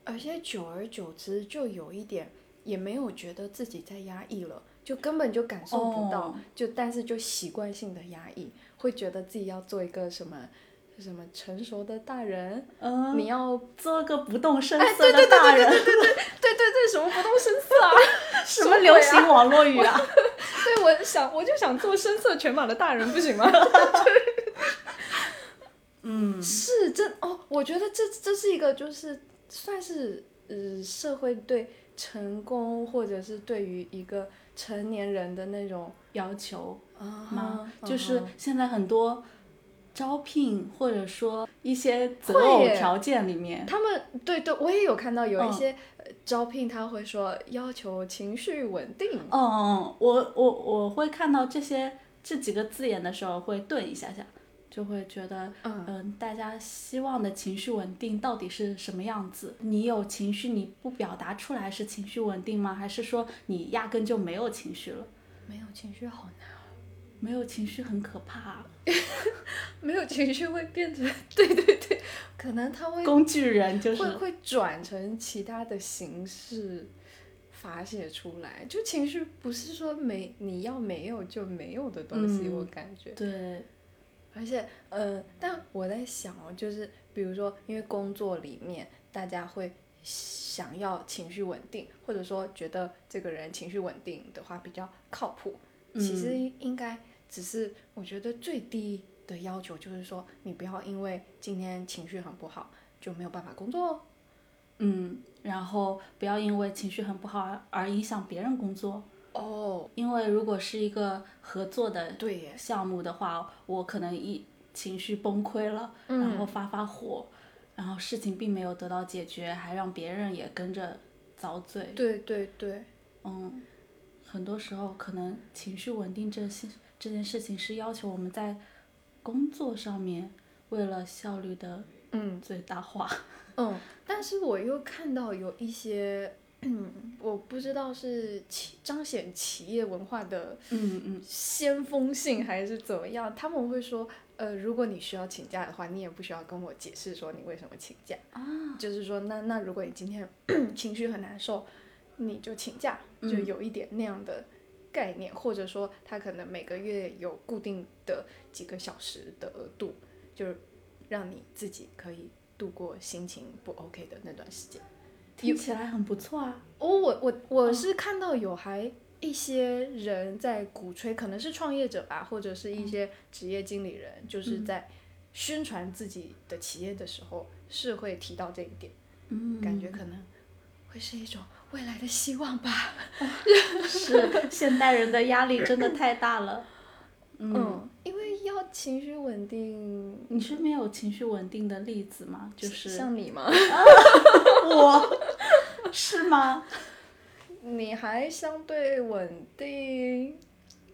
[SPEAKER 1] 而且久而久之，就有一点也没有觉得自己在压抑了，就根本就感受不到，就但是就习惯性的压抑，会觉得自己要做一个什么，什么成熟的大人，
[SPEAKER 2] 嗯，
[SPEAKER 1] 你要
[SPEAKER 2] 做个不动声色的大人，
[SPEAKER 1] 对对对对对对对对对对什么不动声色啊？<laughs>
[SPEAKER 2] 什么流行网络语啊？<laughs>
[SPEAKER 1] 对，我想我就想做声色犬马的大人，不行吗？<laughs>
[SPEAKER 2] 嗯，
[SPEAKER 1] 是真哦，我觉得这这是一个就是。算是呃社会对成功或者是对于一个成年人的那种
[SPEAKER 2] 要求
[SPEAKER 1] 啊，
[SPEAKER 2] 就是现在很多。招聘或者说一些择偶条件里面，
[SPEAKER 1] 他们对对，我也有看到有一些招聘他会说要求情绪稳定。
[SPEAKER 2] 嗯嗯，我我我会看到这些这几个字眼的时候会顿一下下，就会觉得嗯，大家希望的情绪稳定到底是什么样子？你有情绪你不表达出来是情绪稳定吗？还是说你压根就没有情绪了？
[SPEAKER 1] 没有情绪好难。
[SPEAKER 2] 没有情绪很可怕，<laughs>
[SPEAKER 1] 没有情绪会变成对对对，可能他会
[SPEAKER 2] 工具人就是
[SPEAKER 1] 会会转成其他的形式发泄出来，就情绪不是说没你要没有就没有的东西，我感觉
[SPEAKER 2] 对，
[SPEAKER 1] 而且呃，但我在想哦，就是比如说因为工作里面大家会想要情绪稳定，或者说觉得这个人情绪稳定的话比较靠谱，其实应该。只是我觉得最低的要求就是说，你不要因为今天情绪很不好就没有办法工作，
[SPEAKER 2] 嗯，然后不要因为情绪很不好而影响别人工作。
[SPEAKER 1] 哦，
[SPEAKER 2] 因为如果是一个合作的
[SPEAKER 1] 对
[SPEAKER 2] 项目的话，我可能一情绪崩溃了，然后发发火，然后事情并没有得到解决，还让别人也跟着遭罪。
[SPEAKER 1] 对对对。
[SPEAKER 2] 嗯，很多时候可能情绪稳定这些这件事情是要求我们在工作上面为了效率的
[SPEAKER 1] 嗯
[SPEAKER 2] 最大化。<laughs>
[SPEAKER 1] 嗯，但是我又看到有一些，嗯，我不知道是企彰显企业文化的
[SPEAKER 2] 嗯嗯。
[SPEAKER 1] 先锋性还是怎么样，他们会说，呃，如果你需要请假的话，你也不需要跟我解释说你为什么请假，
[SPEAKER 2] 啊，
[SPEAKER 1] 就是说，那那如果你今天 <clears throat> 情绪很难受，你就请假，就
[SPEAKER 2] 嗯。
[SPEAKER 1] 有一点那样的概念，或者说他可能每个月有固定的几个小时的额度，就是让你自己可以度过心情不 OK 的那段时间。
[SPEAKER 2] 听起来很不错啊。
[SPEAKER 1] 哦，我我我是看到有还一些人在鼓吹，可能是创业者吧，或者是一些职业经理人，就是在宣传自己的企业的时候，是会提到这一点，
[SPEAKER 2] 嗯，
[SPEAKER 1] 感觉可能会是一种未来的希望吧。<laughs>
[SPEAKER 2] 是现代人的压力真的太大了。<laughs> 嗯，
[SPEAKER 1] 情绪稳定，
[SPEAKER 2] 你身边有情绪稳定的例子吗？就是
[SPEAKER 1] 像你吗？<laughs>
[SPEAKER 2] 我，是吗？
[SPEAKER 1] 你还相对稳定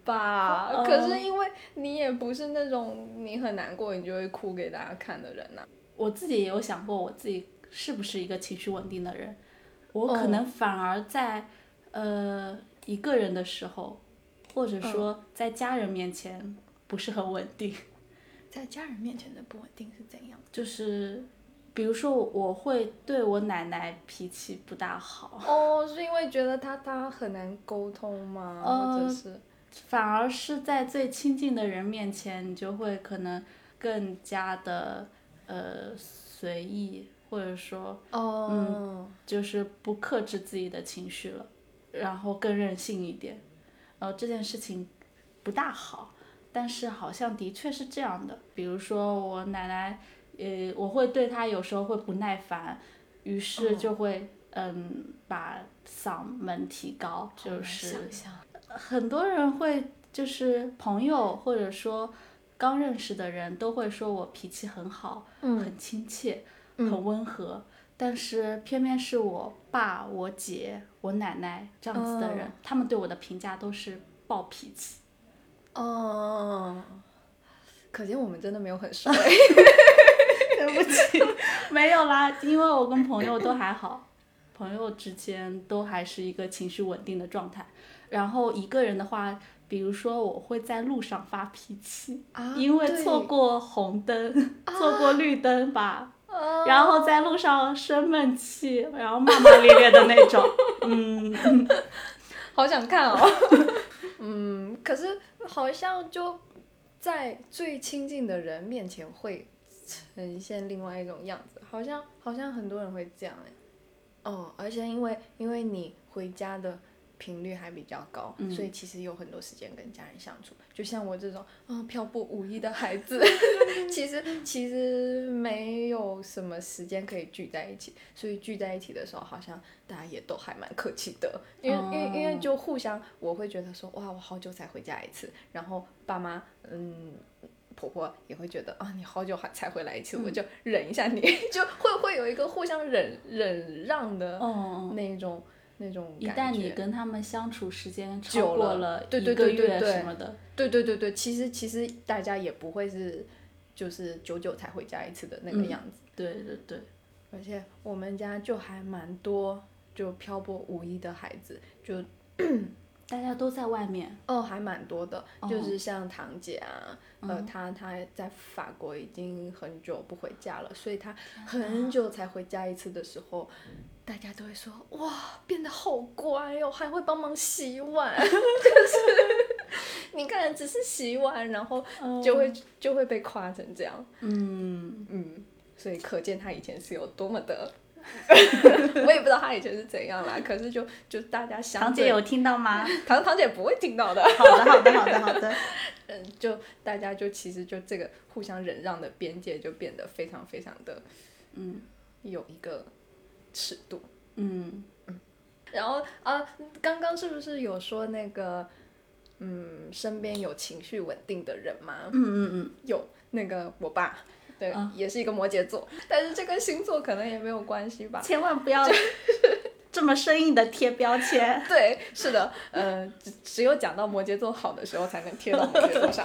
[SPEAKER 1] 吧？
[SPEAKER 2] 哦
[SPEAKER 1] 可是因为你也不是那种你很难过你就会哭给大家看的人呐、
[SPEAKER 2] 我自己也有想过，我自己是不是一个情绪稳定的人？我可
[SPEAKER 1] 哦
[SPEAKER 2] 能反而在、呃一个人的时候，或者说在家人面前不是很稳定。<laughs>
[SPEAKER 1] 在家人面前的不稳定是怎样？
[SPEAKER 2] 就是比如说，我会对我奶奶脾气不大好，
[SPEAKER 1] 哦，是因为觉得她她很难沟通吗？
[SPEAKER 2] 呃
[SPEAKER 1] 或者是
[SPEAKER 2] 反而是在最亲近的人面前，你就会可能更加的呃随意，或者说
[SPEAKER 1] 哦，嗯
[SPEAKER 2] 就是不克制自己的情绪了，然后更任性一点。呃，这件事情不大好，但是好像的确是这样的。比如说我奶奶，呃，我会对她有时候会不耐烦，于是就会嗯把嗓门提高，就是很多人会就是朋友或者说刚认识的人都会说我脾气很好，
[SPEAKER 1] 嗯
[SPEAKER 2] 很亲切，
[SPEAKER 1] 嗯
[SPEAKER 2] 很温和。但是偏偏是我爸、我姐、我奶奶这样子的人，
[SPEAKER 1] 哦
[SPEAKER 2] 他们对我的评价都是暴脾气。
[SPEAKER 1] 哦，可见我们真的没有很熟哎。<laughs>
[SPEAKER 2] 对不起，<laughs> 没有啦，因为我跟朋友都还好，朋友之间都还是一个情绪稳定的状态。然后一个人的话，比如说我会在路上发脾气，
[SPEAKER 1] 啊
[SPEAKER 2] 因为错过红灯、<laughs> 错过绿灯吧，
[SPEAKER 1] 哦
[SPEAKER 2] 然后在路上生闷气，然后骂骂咧咧的那种。嗯，
[SPEAKER 1] 好想看哦。嗯，可是好像就在最亲近的人面前会呈现另外一种样子，好像好像很多人会这样哎。哦，而且因为因为你回家的频率还比较高，
[SPEAKER 2] 嗯。
[SPEAKER 1] 所以其实有很多时间跟家人相处。就像我这种嗯漂泊无依的孩子，<laughs> 其实其实没有什么时间可以聚在一起，所以聚在一起的时候，好像大家也都还蛮客气的，因为、因为因为就互相，我会觉得说哇，我好久才回家一次，然后爸妈嗯。婆婆也会觉得啊，你好久还才回来一次，我就忍一下你，<laughs> 就会会有一个互相忍忍让的
[SPEAKER 2] 哦，
[SPEAKER 1] 那种、那种
[SPEAKER 2] 一
[SPEAKER 1] 感觉
[SPEAKER 2] 旦你跟他们相处时间超
[SPEAKER 1] 久了
[SPEAKER 2] 过了
[SPEAKER 1] 对对
[SPEAKER 2] 一个
[SPEAKER 1] 对对对
[SPEAKER 2] 月什么的，
[SPEAKER 1] 对对对对，其实其实大家也不会是就是久久才回家一次的那个
[SPEAKER 2] 嗯
[SPEAKER 1] 样子，
[SPEAKER 2] 对对对，
[SPEAKER 1] 而且我们家就还蛮多就漂泊无依的孩子，就 <clears throat>
[SPEAKER 2] 大家都在外面。<clears throat>
[SPEAKER 1] 哦还蛮多的，
[SPEAKER 2] 哦
[SPEAKER 1] 就是像堂姐啊，呃
[SPEAKER 2] 嗯
[SPEAKER 1] 她她在法国已经很久不回家了，所以她很久才回家一次的时候。大家都会说哇，变得好乖哦，还会帮忙洗碗，就 <laughs> 是你看，只是洗碗，然后就会、就会被夸成这样。
[SPEAKER 2] 嗯，
[SPEAKER 1] 嗯，所以可见他以前是有多么的，<laughs> 我也不知道他以前是怎样啦。可是就就大家想
[SPEAKER 2] 堂姐有听到吗？<laughs>
[SPEAKER 1] 堂堂姐不会听到的。
[SPEAKER 2] 好的，好的，好的，好的。
[SPEAKER 1] 嗯，就大家就其实就这个互相忍让的边界就变得非常非常的
[SPEAKER 2] 嗯
[SPEAKER 1] 有一个尺度。
[SPEAKER 2] 嗯
[SPEAKER 1] 然后啊，刚刚是不是有说那个嗯身边有情绪稳定的人吗？
[SPEAKER 2] 嗯嗯嗯，
[SPEAKER 1] 有那个我爸。对，
[SPEAKER 2] 啊
[SPEAKER 1] 也是一个摩羯座，但是这跟星座可能也没有关系吧。
[SPEAKER 2] 千万不要 <laughs> 这么生硬的贴标签。<laughs>
[SPEAKER 1] 对，是的，呃，只只有讲到摩羯座好的时候，才能贴到摩羯座上。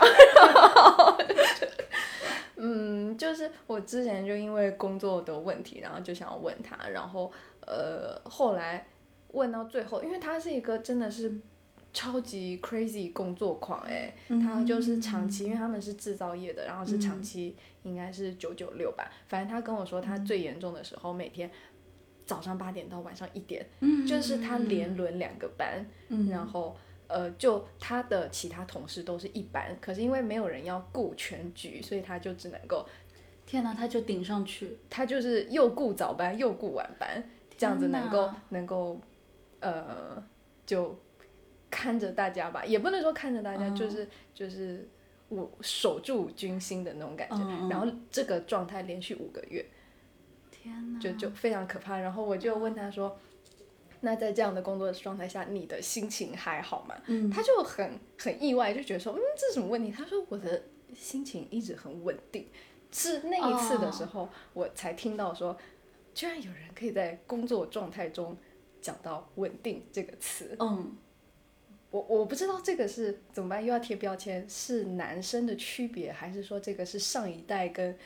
[SPEAKER 1] 嗯，就是我之前就因为工作的问题，然后就想要问他，然后呃，后来问到最后，因为他是一个真的是超级 crazy 工作狂，哎，他就是长期，因为他们是制造业的，然后是长期，应该是九九六吧，反正他跟我说，他最严重的时候每天早上八点到晚上一点，嗯就是他连轮两个班，然后。呃，就他的其他同事都是一班，可是因为没有人要顾全局，所以他就只能够，
[SPEAKER 2] 天哪，他就顶上去，
[SPEAKER 1] 他就是又顾早班又顾晚班，这样子能够能够，呃，就看着大家吧，也不能说看着大家，就是就是我守住军心的那种感觉，然后这个状态连续五个月，
[SPEAKER 2] 天哪，
[SPEAKER 1] 就就非常可怕，然后我就问他说。那在这样的工作状态下，你的心情还好吗？嗯，他就很很意外，就觉得说，嗯，这是什么问题？他说我的心情一直很稳定，是那一次的时候，我才听到说，居然有人可以在工作状态中讲到稳定这个词。
[SPEAKER 2] 嗯，
[SPEAKER 1] 我我不知道这个是怎么办，又要贴标签，是男生的区别，还是说这个是上一代跟？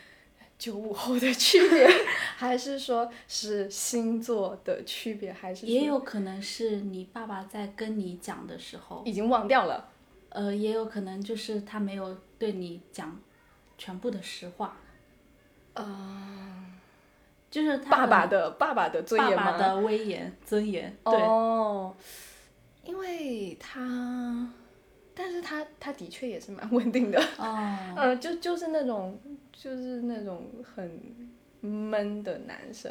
[SPEAKER 1] 九五后的区别，<laughs> 还是说是星座的区别，还是
[SPEAKER 2] 也有可能是你爸爸在跟你讲的时候
[SPEAKER 1] 已经忘掉了，
[SPEAKER 2] 呃，也有可能就是他没有对你讲全部的实话，
[SPEAKER 1] 啊，
[SPEAKER 2] 就是
[SPEAKER 1] 爸爸的爸爸的尊严
[SPEAKER 2] 吗？爸爸的威严尊严，对，
[SPEAKER 1] 哦，因为他。但是他他的确也是蛮稳定的，嗯，<laughs> 就就是那种就是那种很闷的男生，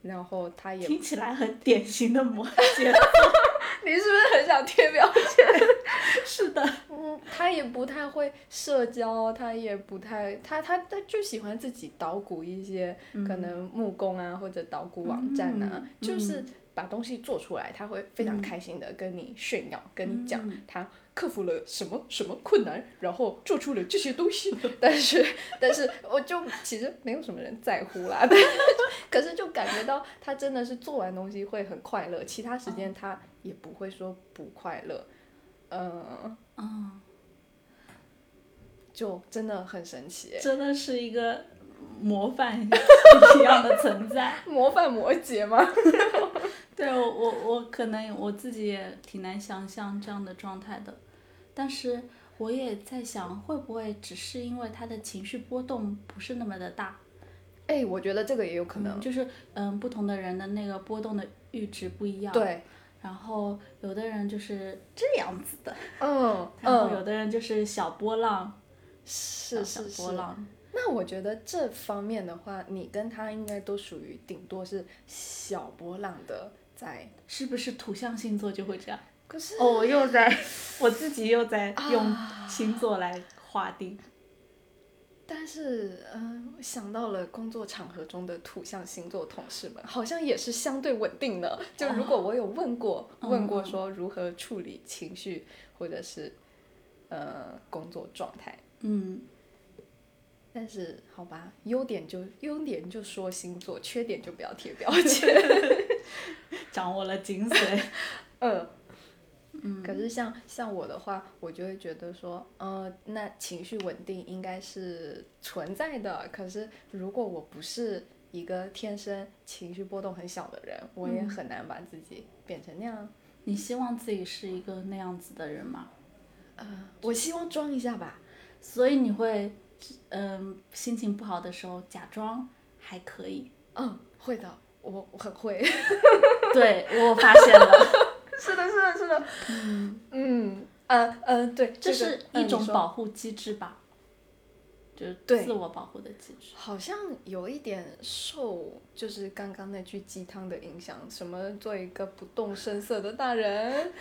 [SPEAKER 1] 然后他也
[SPEAKER 2] 听起来很典型的摩羯，<laughs>
[SPEAKER 1] 你是不是很想贴标签？<laughs>
[SPEAKER 2] 是的，
[SPEAKER 1] 嗯，他也不太会社交，他也不太他他他就喜欢自己捣鼓一些可能木工啊或者捣鼓网站啊，就是把东西做出来，他会非常开心的跟你炫耀，跟你讲他。克服了什么什么困难，然后做出了这些东西，<laughs> 但是但是我就其实没有什么人在乎啦，<laughs> 可是就感觉到他真的是做完东西会很快乐，其他时间他也不会说不快乐，嗯
[SPEAKER 2] 嗯，
[SPEAKER 1] 就真的很神奇，
[SPEAKER 2] 真的是一个模范 <laughs> 一样的存在，
[SPEAKER 1] 模范摩羯吗？
[SPEAKER 2] 对我我我可能我自己也挺难想象这样的状态的。但是我也在想，会不会只是因为他的情绪波动不是那么的大？
[SPEAKER 1] 哎，我觉得这个也有可能，
[SPEAKER 2] 就是嗯，不同的人的那个波动的阈值不一样。
[SPEAKER 1] 对。
[SPEAKER 2] 然后有的人就是这样子的，
[SPEAKER 1] 嗯，<laughs>
[SPEAKER 2] 然后有的人就是小波浪，
[SPEAKER 1] 是是
[SPEAKER 2] 是。波浪。
[SPEAKER 1] 那我觉得这方面的话，你跟他应该都属于顶多是小波浪的，在
[SPEAKER 2] 是不是土象星座就会这样？
[SPEAKER 1] 可是
[SPEAKER 2] 哦，我又在，我自己又在用星座来划定。
[SPEAKER 1] 但是，嗯，想到了工作场合中的土象星座同事们，好像也是相对稳定的。就如果我有问过，问过说如何处理情绪，或者是呃工作状态，
[SPEAKER 2] 嗯。
[SPEAKER 1] 但是，好吧，优点就优点就说星座，缺点就不要贴标签。<laughs>
[SPEAKER 2] 掌握了精髓，<laughs>
[SPEAKER 1] 嗯。可是像像我的话，我就会觉得说，呃，那情绪稳定应该是存在的。可是如果我不是一个天生情绪波动很小的人，我也很难把自己变成那样。
[SPEAKER 2] 你希望自己是一个那样子的人吗？
[SPEAKER 1] 呃，我希望装一下吧。
[SPEAKER 2] 所以你会，嗯，心情不好的时候假装还可以。
[SPEAKER 1] 嗯，会的，我我很会。<laughs>
[SPEAKER 2] 对，我发现了。<laughs>
[SPEAKER 1] 是的，是的，是的。嗯嗯呃呃，对，
[SPEAKER 2] 这是一种保护机制吧，就是自我保护的机制。
[SPEAKER 1] 好像有一点受，就是刚刚那句鸡汤的影响，什么做一个不动声色的大人，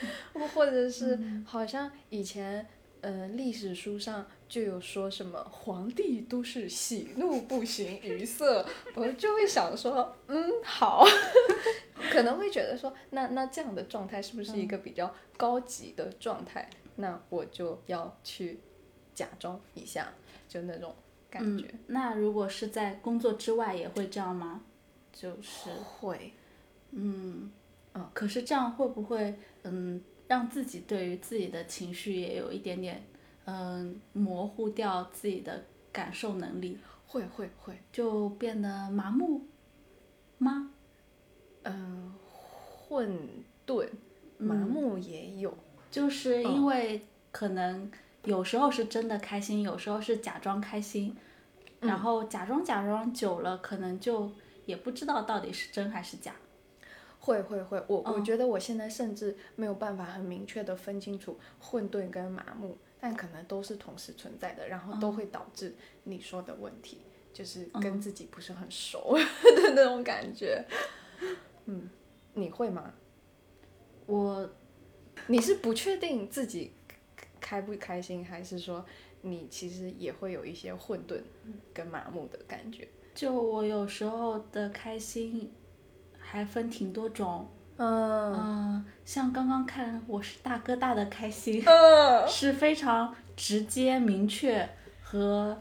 [SPEAKER 1] 或者是好像以前。嗯，历史书上就有说什么皇帝都是喜怒不形于色，我就会想说，嗯，好，可能会觉得说，那那这样的状态是不是一个比较高级的状态？那我就要去假装一下，就那种感觉。
[SPEAKER 2] 那如果是在工作之外也会这样吗？就是
[SPEAKER 1] 会，
[SPEAKER 2] 嗯，
[SPEAKER 1] 嗯，
[SPEAKER 2] 可是这样会不会嗯让自己对于自己的情绪也有一点点嗯模糊掉自己的感受能力，
[SPEAKER 1] 会会会，
[SPEAKER 2] 就变得麻木吗？
[SPEAKER 1] 嗯、混沌、麻木也有。
[SPEAKER 2] 就是因为可能有时候是真的开心，有时候是假装开心，然后假装假装久了，可能就也不知道到底是真还是假。
[SPEAKER 1] 会会会，我、我觉得我现在甚至没有办法很明确的分清楚混沌跟麻木，但可能都是同时存在的，然后都会导致你说的问题，就是跟自己不是很熟 <laughs> 的那种感觉。嗯，你会吗？
[SPEAKER 2] 我
[SPEAKER 1] 你是不确定自己开不开心，还是说你其实也会有一些混沌跟麻木的感觉？
[SPEAKER 2] 就我有时候的开心还分挺多种，
[SPEAKER 1] 嗯
[SPEAKER 2] 嗯、像刚刚看我是大哥大的开心，
[SPEAKER 1] 嗯 <laughs>
[SPEAKER 2] 是非常直接明确和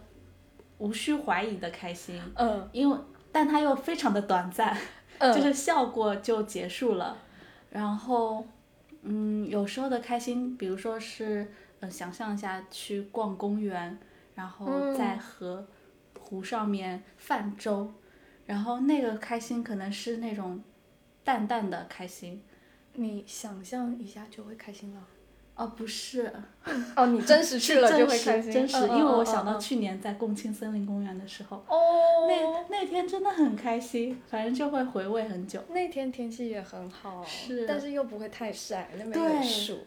[SPEAKER 2] 无需怀疑的开心，
[SPEAKER 1] 嗯
[SPEAKER 2] 因为但它又非常的短暂。
[SPEAKER 1] 嗯，
[SPEAKER 2] 就是笑过就结束了。然后，嗯，有时候的开心，比如说是，呃，想象一下去逛公园，然后在河湖上面泛舟，然后那个开心可能是那种淡淡的开心。
[SPEAKER 1] 你想象一下就会开心了。
[SPEAKER 2] 哦，不是，
[SPEAKER 1] 哦，你真实去了就会开心，
[SPEAKER 2] 真实，
[SPEAKER 1] 嗯
[SPEAKER 2] 因为我想到去年在共青森林公园的时候，
[SPEAKER 1] 哦，
[SPEAKER 2] 那那天真的很开心，反正就会回味很久。
[SPEAKER 1] 那天天气也很好，
[SPEAKER 2] 是
[SPEAKER 1] 但是又不会太晒，那边
[SPEAKER 2] 对
[SPEAKER 1] 有树，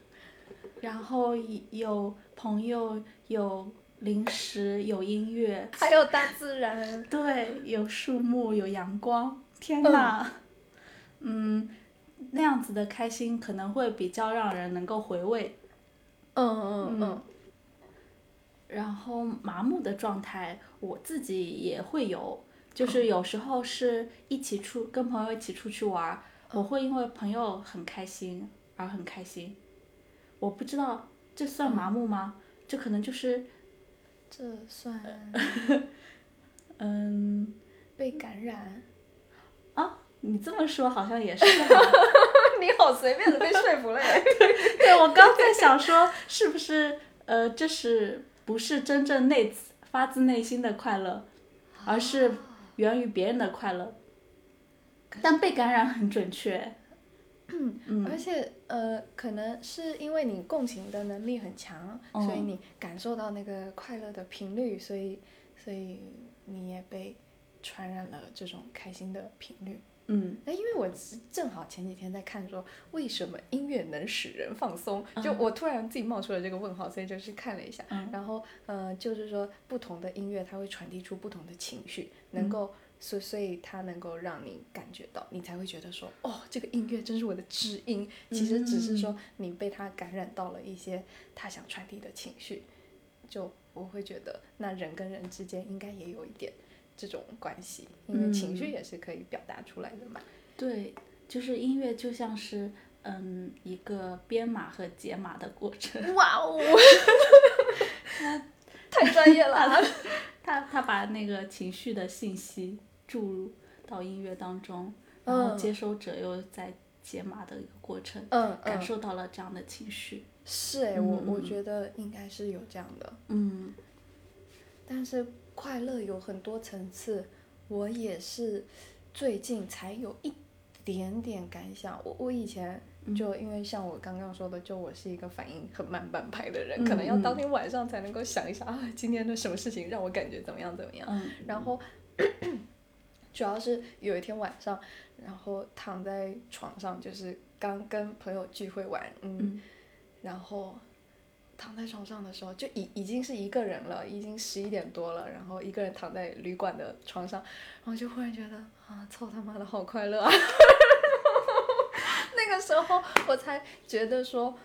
[SPEAKER 2] 然后有朋友，有零食，有音乐，
[SPEAKER 1] 还有大自然。
[SPEAKER 2] 对，有树木，有阳光，天呐，<laughs> 嗯，那样子的开心可能会比较让人能够回味。
[SPEAKER 1] 嗯嗯嗯，
[SPEAKER 2] 然后麻木的状态，我自己也会有，就是有时候是一起出跟朋友一起出去玩儿，我会因为朋友很开心而很开心。我不知道这算麻木吗？这可能就是
[SPEAKER 1] 这算 <laughs>
[SPEAKER 2] 嗯
[SPEAKER 1] 被感染？
[SPEAKER 2] 啊，你这么说好像也是哈。<laughs>
[SPEAKER 1] 你好随便的被说服了耶。<laughs>
[SPEAKER 2] 对，我刚在想说，是不是呃，这是不是真正内发自内心的快乐，而是源于别人的快乐？但被感染很准确。嗯
[SPEAKER 1] 而且呃，可能是因为你共情的能力很强，
[SPEAKER 2] 哦
[SPEAKER 1] 所以你感受到那个快乐的频率，所以所以你也被传染了这种开心的频率。
[SPEAKER 2] 嗯
[SPEAKER 1] 那因为我正好前几天在看说为什么音乐能使人放松，就
[SPEAKER 2] 嗯
[SPEAKER 1] 我突然自己冒出了这个问号，所以就去看了一下。
[SPEAKER 2] 嗯
[SPEAKER 1] 然后呃，就是说不同的音乐它会传递出不同的情绪，能够所所以它能够让你感觉到，你才会觉得说哦，这个音乐真是我的知音。其实只是说你被它感染到了一些他想传递的情绪，就我会觉得那人跟人之间应该也有一点。这种关系，因为情绪也是可以表达出来的嘛。
[SPEAKER 2] 对，就是音乐就像是嗯一个编码和解码的过程。
[SPEAKER 1] 哇哦，<laughs> 太专业了。
[SPEAKER 2] 他他把那个情绪的信息注入到音乐当中，然后
[SPEAKER 1] 嗯
[SPEAKER 2] 接收者又在解码的一个过程，感受到了这样的情绪。
[SPEAKER 1] 是哎、我我
[SPEAKER 2] 嗯
[SPEAKER 1] 觉得应该是有这样的，
[SPEAKER 2] 嗯
[SPEAKER 1] 但是快乐有很多层次，我也是最近才有一点点感想。我我以前就因为像我刚刚说的，就我是一个反应很慢半拍的人，可能要当天晚上才能够想一下啊，今天的什么事情让我感觉怎么样怎么样。
[SPEAKER 2] 嗯
[SPEAKER 1] 然后主要是有一天晚上，然后躺在床上，就是刚跟朋友聚会完，嗯，
[SPEAKER 2] 嗯
[SPEAKER 1] 然后躺在床上的时候，就已已经是一个人了，已经十一点多了，然后一个人躺在旅馆的床上，然后就忽然觉得啊，操他妈的好快乐啊！<laughs> 那个时候我才觉得说，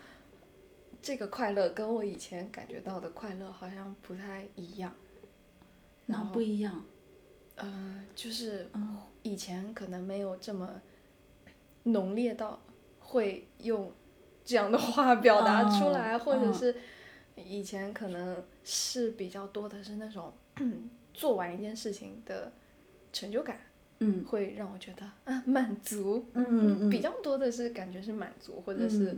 [SPEAKER 1] 这个快乐跟我以前感觉到的快乐好像不太一样。然后
[SPEAKER 2] 不一样。
[SPEAKER 1] 呃，就是
[SPEAKER 2] 嗯
[SPEAKER 1] 以前可能没有这么浓烈到会用这样的话表达出来，或者是以前可能是比较多的是那种 <clears throat> 做完一件事情的成就感，
[SPEAKER 2] 嗯。
[SPEAKER 1] 会让我觉得啊满足，
[SPEAKER 2] 嗯嗯
[SPEAKER 1] 比较多的是感觉是满足，或者是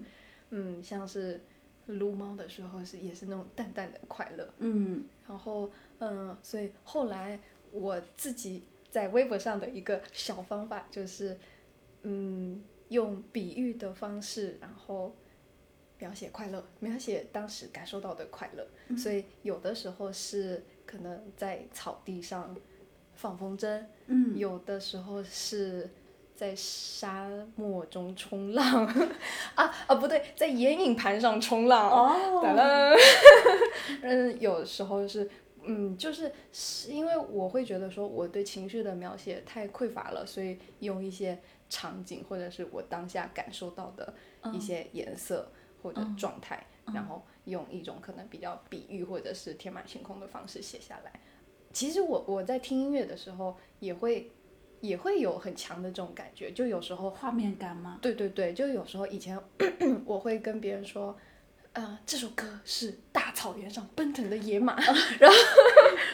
[SPEAKER 1] 嗯。像是撸猫的时候是也是那种淡淡的快乐，
[SPEAKER 2] 嗯。
[SPEAKER 1] 然后嗯，所以后来我自己在微博上的一个小方法就是，嗯，用比喻的方式，然后描写快乐，描写当时感受到的快乐。所以有的时候是可能在草地上放风筝，
[SPEAKER 2] 嗯。
[SPEAKER 1] 有的时候是在沙漠中冲浪，<laughs> 啊啊不对，在眼影盘上冲浪。
[SPEAKER 2] 哦。
[SPEAKER 1] 哒啦，<laughs> 嗯，有时候是，嗯，就是是因为我会觉得说我对情绪的描写太匮乏了，所以用一些场景或者是我当下感受到的一些颜色或者状态，然后用一种可能比较比喻或者是天马行空的方式写下来。其实我我在听音乐的时候也会也会有很强的这种感觉，就有时候
[SPEAKER 2] 画面感吗？
[SPEAKER 1] 对对对，就有时候以前 <clears throat> 我会跟别人说，呃，这首歌是大草原上奔腾的野马，<laughs> 然后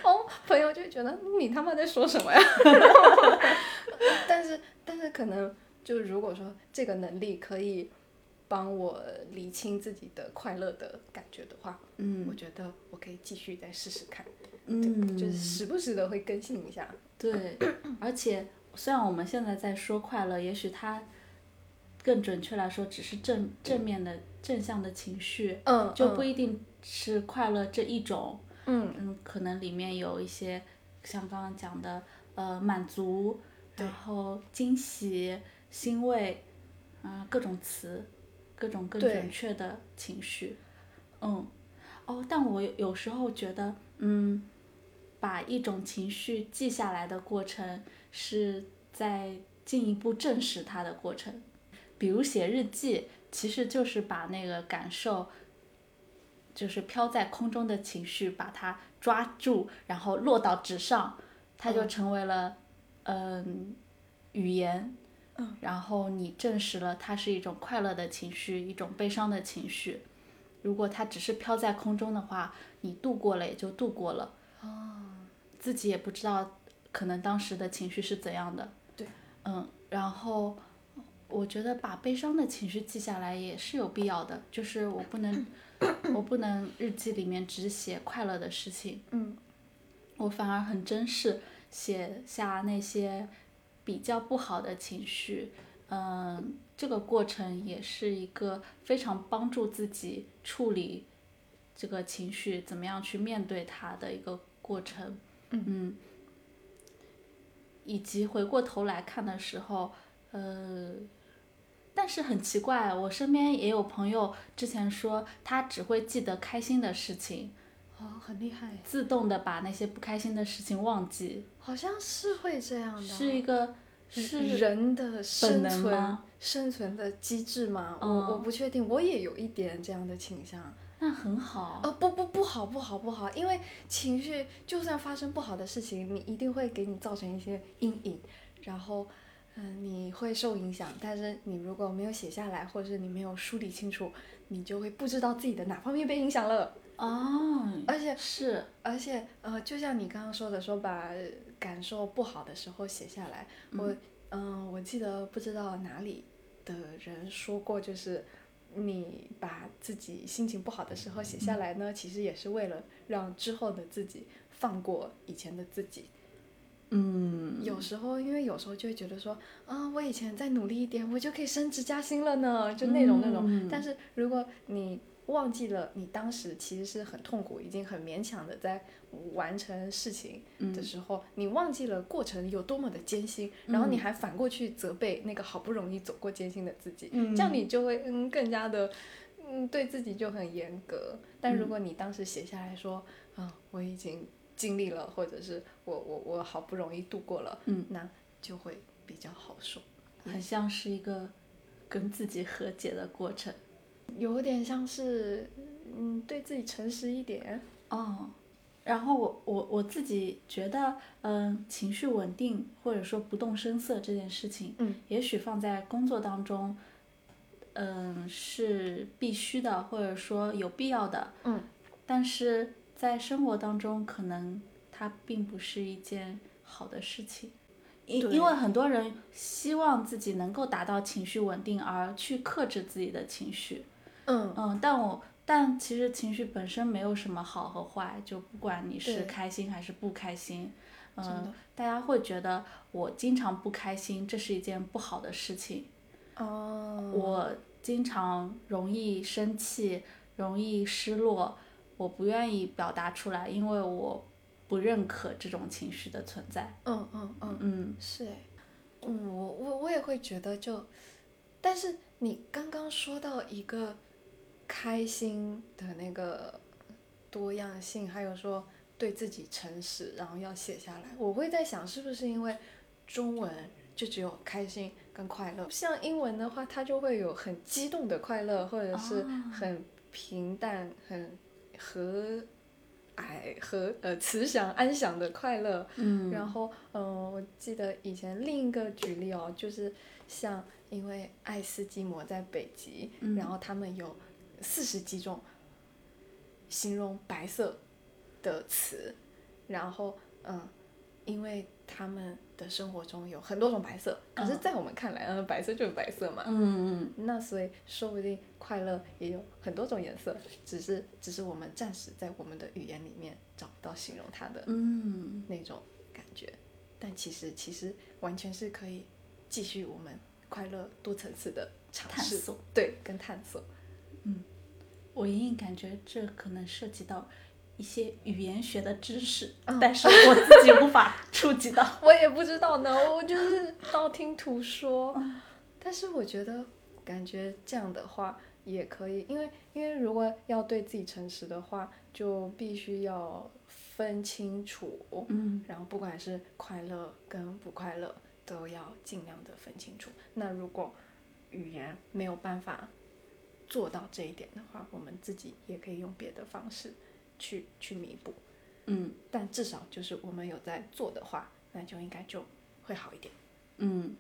[SPEAKER 1] 哦，朋友就觉得你他妈在说什么呀？<laughs> 但是但是可能就如果说这个能力可以帮我理清自己的快乐的感觉的话，
[SPEAKER 2] 嗯
[SPEAKER 1] 我觉得我可以继续再试试看，
[SPEAKER 2] 嗯，
[SPEAKER 1] 就是时不时的会更新一下。
[SPEAKER 2] 对，<clears throat> 而且虽然我们现在在说快乐，也许它更准确来说只是正正面的正向的情绪，
[SPEAKER 1] 嗯，
[SPEAKER 2] 就不一定是快乐这一种。
[SPEAKER 1] 嗯
[SPEAKER 2] 嗯，可能里面有一些像刚刚讲的，呃，满足，然后惊喜、欣慰，啊、各种词，各种更准确的情绪。嗯，哦，但我有有时候觉得，嗯，把一种情绪记下来的过程，是在进一步证实它的过程。比如写日记，其实就是把那个感受，就是飘在空中的情绪，把它抓住，然后落到纸上，它就成为了，嗯、语言。
[SPEAKER 1] 嗯，
[SPEAKER 2] 然后你证实了它是一种快乐的情绪，一种悲伤的情绪。如果它只是飘在空中的话，你度过了也就度过了。哦，自己也不知道，可能当时的情绪是怎样的。
[SPEAKER 1] 对，
[SPEAKER 2] 嗯，然后我觉得把悲伤的情绪记下来也是有必要的，就是我不能，<clears throat> 我不能日记里面只写快乐的事情，
[SPEAKER 1] 嗯
[SPEAKER 2] 我反而很珍视写下那些比较不好的情绪。嗯，这个过程也是一个非常帮助自己处理这个情绪，怎么样去面对它的一个过程。嗯，以及回过头来看的时候，呃，但是很奇怪，我身边也有朋友之前说他只会记得开心的事情，
[SPEAKER 1] 哦，很厉害，
[SPEAKER 2] 自动的把那些不开心的事情忘记，
[SPEAKER 1] 好像是会这样的，
[SPEAKER 2] 是一个是
[SPEAKER 1] 人的生
[SPEAKER 2] 能
[SPEAKER 1] 存
[SPEAKER 2] 吗
[SPEAKER 1] 生存的机制吗？
[SPEAKER 2] 嗯
[SPEAKER 1] 我我不确定，我也有一点这样的倾向。
[SPEAKER 2] 那很好。
[SPEAKER 1] 呃，不不不好不好不好，因为情绪就算发生不好的事情，你一定会给你造成一些阴影，然后嗯、你会受影响。但是你如果没有写下来，或者是你没有梳理清楚，你就会不知道自己的哪方面被影响了。
[SPEAKER 2] 哦，
[SPEAKER 1] 而且
[SPEAKER 2] 是，
[SPEAKER 1] 而且呃，就像你刚刚说的，说把感受不好的时候写下来，我嗯、我记得不知道哪里的人说过，就是你把自己心情不好的时候写下来呢，其实也是为了让之后的自己放过以前的自己。
[SPEAKER 2] 嗯，
[SPEAKER 1] 有时候，因为有时候就会觉得说，啊，我以前再努力一点，我就可以升职加薪了呢，就那种那种。
[SPEAKER 2] 嗯。
[SPEAKER 1] 但是如果你忘记了你当时其实是很痛苦，已经很勉强的在完成事情的时候，你忘记了过程有多么的艰辛，然后你还反过去责备那个好不容易走过艰辛的自己，
[SPEAKER 2] 嗯。
[SPEAKER 1] 这样你就会嗯更加的嗯对自己就很严格。但如果你当时写下来说，啊，我已经经历了，或者是我我我好不容易度过了，
[SPEAKER 2] 嗯，
[SPEAKER 1] 那就会比较好受。
[SPEAKER 2] 很像是一个跟自己和解的过程。
[SPEAKER 1] 有点像是，嗯，对自己诚实一点。
[SPEAKER 2] 哦，然后我我我自己觉得，嗯，情绪稳定或者说不动声色这件事情，
[SPEAKER 1] 嗯，
[SPEAKER 2] 也许放在工作当中，嗯，是必须的，或者说有必要的，
[SPEAKER 1] 嗯，
[SPEAKER 2] 但是在生活当中，可能它并不是一件好的事情。因因为很多人希望自己能够达到情绪稳定，而去克制自己的情绪。
[SPEAKER 1] 嗯
[SPEAKER 2] 嗯，但我但其实情绪本身没有什么好和坏，就不管你是开心还是不开心，嗯，大家会觉得我经常不开心，这是一件不好的事情。
[SPEAKER 1] 哦，
[SPEAKER 2] 我经常容易生气，容易失落，我不愿意表达出来，因为我不认可这种情绪的存在。
[SPEAKER 1] 嗯嗯嗯，
[SPEAKER 2] 嗯
[SPEAKER 1] 是哎，嗯，我我我也会觉得就，但是你刚刚说到一个开心的那个多样性，还有说对自己诚实，然后要写下来，我会在想是不是因为中文就只有开心跟快乐，像英文的话，它就会有很激动的快乐，或者是很平淡、很和蔼和呃慈祥安详的快乐。
[SPEAKER 2] 嗯。
[SPEAKER 1] 然后，嗯、我记得以前另一个举例哦，就是像因为爱斯基摩在北极，
[SPEAKER 2] 嗯。
[SPEAKER 1] 然后他们有四十几种形容白色的词，然后嗯，因为他们的生活中有很多种白色，可是，
[SPEAKER 2] 嗯。
[SPEAKER 1] 在我们看来，嗯，白色就是白色嘛，
[SPEAKER 2] 嗯嗯
[SPEAKER 1] 那所以说不定快乐也有很多种颜色，只是只是我们暂时在我们的语言里面找不到形容它的
[SPEAKER 2] 嗯。
[SPEAKER 1] 那种感觉，但其实其实完全是可以继续我们快乐多层次的尝试，
[SPEAKER 2] 探索。
[SPEAKER 1] 对，跟探索。嗯。
[SPEAKER 2] 我隐隐感觉这可能涉及到一些语言学的知识，
[SPEAKER 1] 嗯
[SPEAKER 2] 但是我自己无法触及到。<laughs>
[SPEAKER 1] 我也不知道呢，我就是道听途说。但是我觉得，感觉这样的话也可以，因为因为如果要对自己诚实的话，就必须要分清楚，
[SPEAKER 2] 嗯
[SPEAKER 1] 然后不管是快乐跟不快乐，都要尽量的分清楚。那如果语言没有办法做到这一点的话，我们自己也可以用别的方式去去弥补。
[SPEAKER 2] 嗯
[SPEAKER 1] 但至少就是我们有在做的话，那就应该就会好一点。
[SPEAKER 2] 嗯，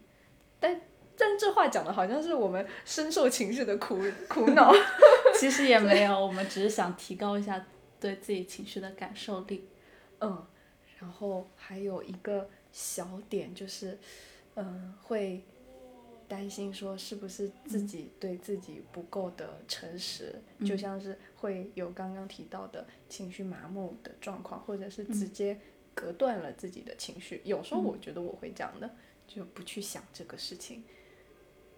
[SPEAKER 1] 但但这话讲的好像是我们深受情绪的苦苦恼。<laughs>
[SPEAKER 2] 其实也没有，我们只是想提高一下对自己情绪的感受力。
[SPEAKER 1] 嗯，然后还有一个小点就是，嗯，会担心说是不是自己对自己不够的诚实，
[SPEAKER 2] 嗯
[SPEAKER 1] 就像是会有刚刚提到的情绪麻木的状况，或者是直接隔断了自己的情绪。有时候我觉得我会这样的，就不去想这个事情。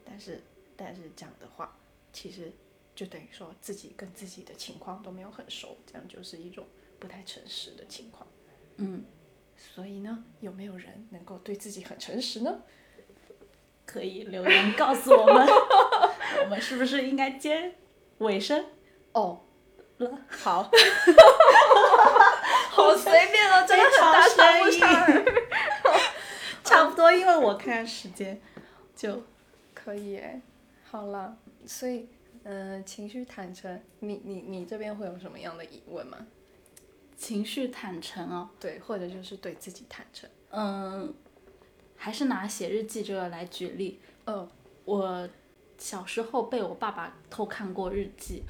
[SPEAKER 1] 但是但是这样的话，其实就等于说自己跟自己的情况都没有很熟，这样就是一种不太诚实的情况。
[SPEAKER 2] 嗯，
[SPEAKER 1] 所以呢，有没有人能够对自己很诚实呢？
[SPEAKER 2] 可以留言告诉我们，<laughs> 我们是不是应该接尾声
[SPEAKER 1] 哦，
[SPEAKER 2] 了？
[SPEAKER 1] 好，<laughs> 好随便哦，真的很大声音差
[SPEAKER 2] 不多，因为我看时间就
[SPEAKER 1] 可以哎，好了，所以，嗯、情绪坦诚，你你你这边会有什么样的疑问吗？
[SPEAKER 2] 情绪坦诚哦。
[SPEAKER 1] 对，或者就是对自己坦诚。
[SPEAKER 2] 嗯，还是拿写日记这个来举例。
[SPEAKER 1] 呃，
[SPEAKER 2] 我小时候被我爸爸偷看过日记，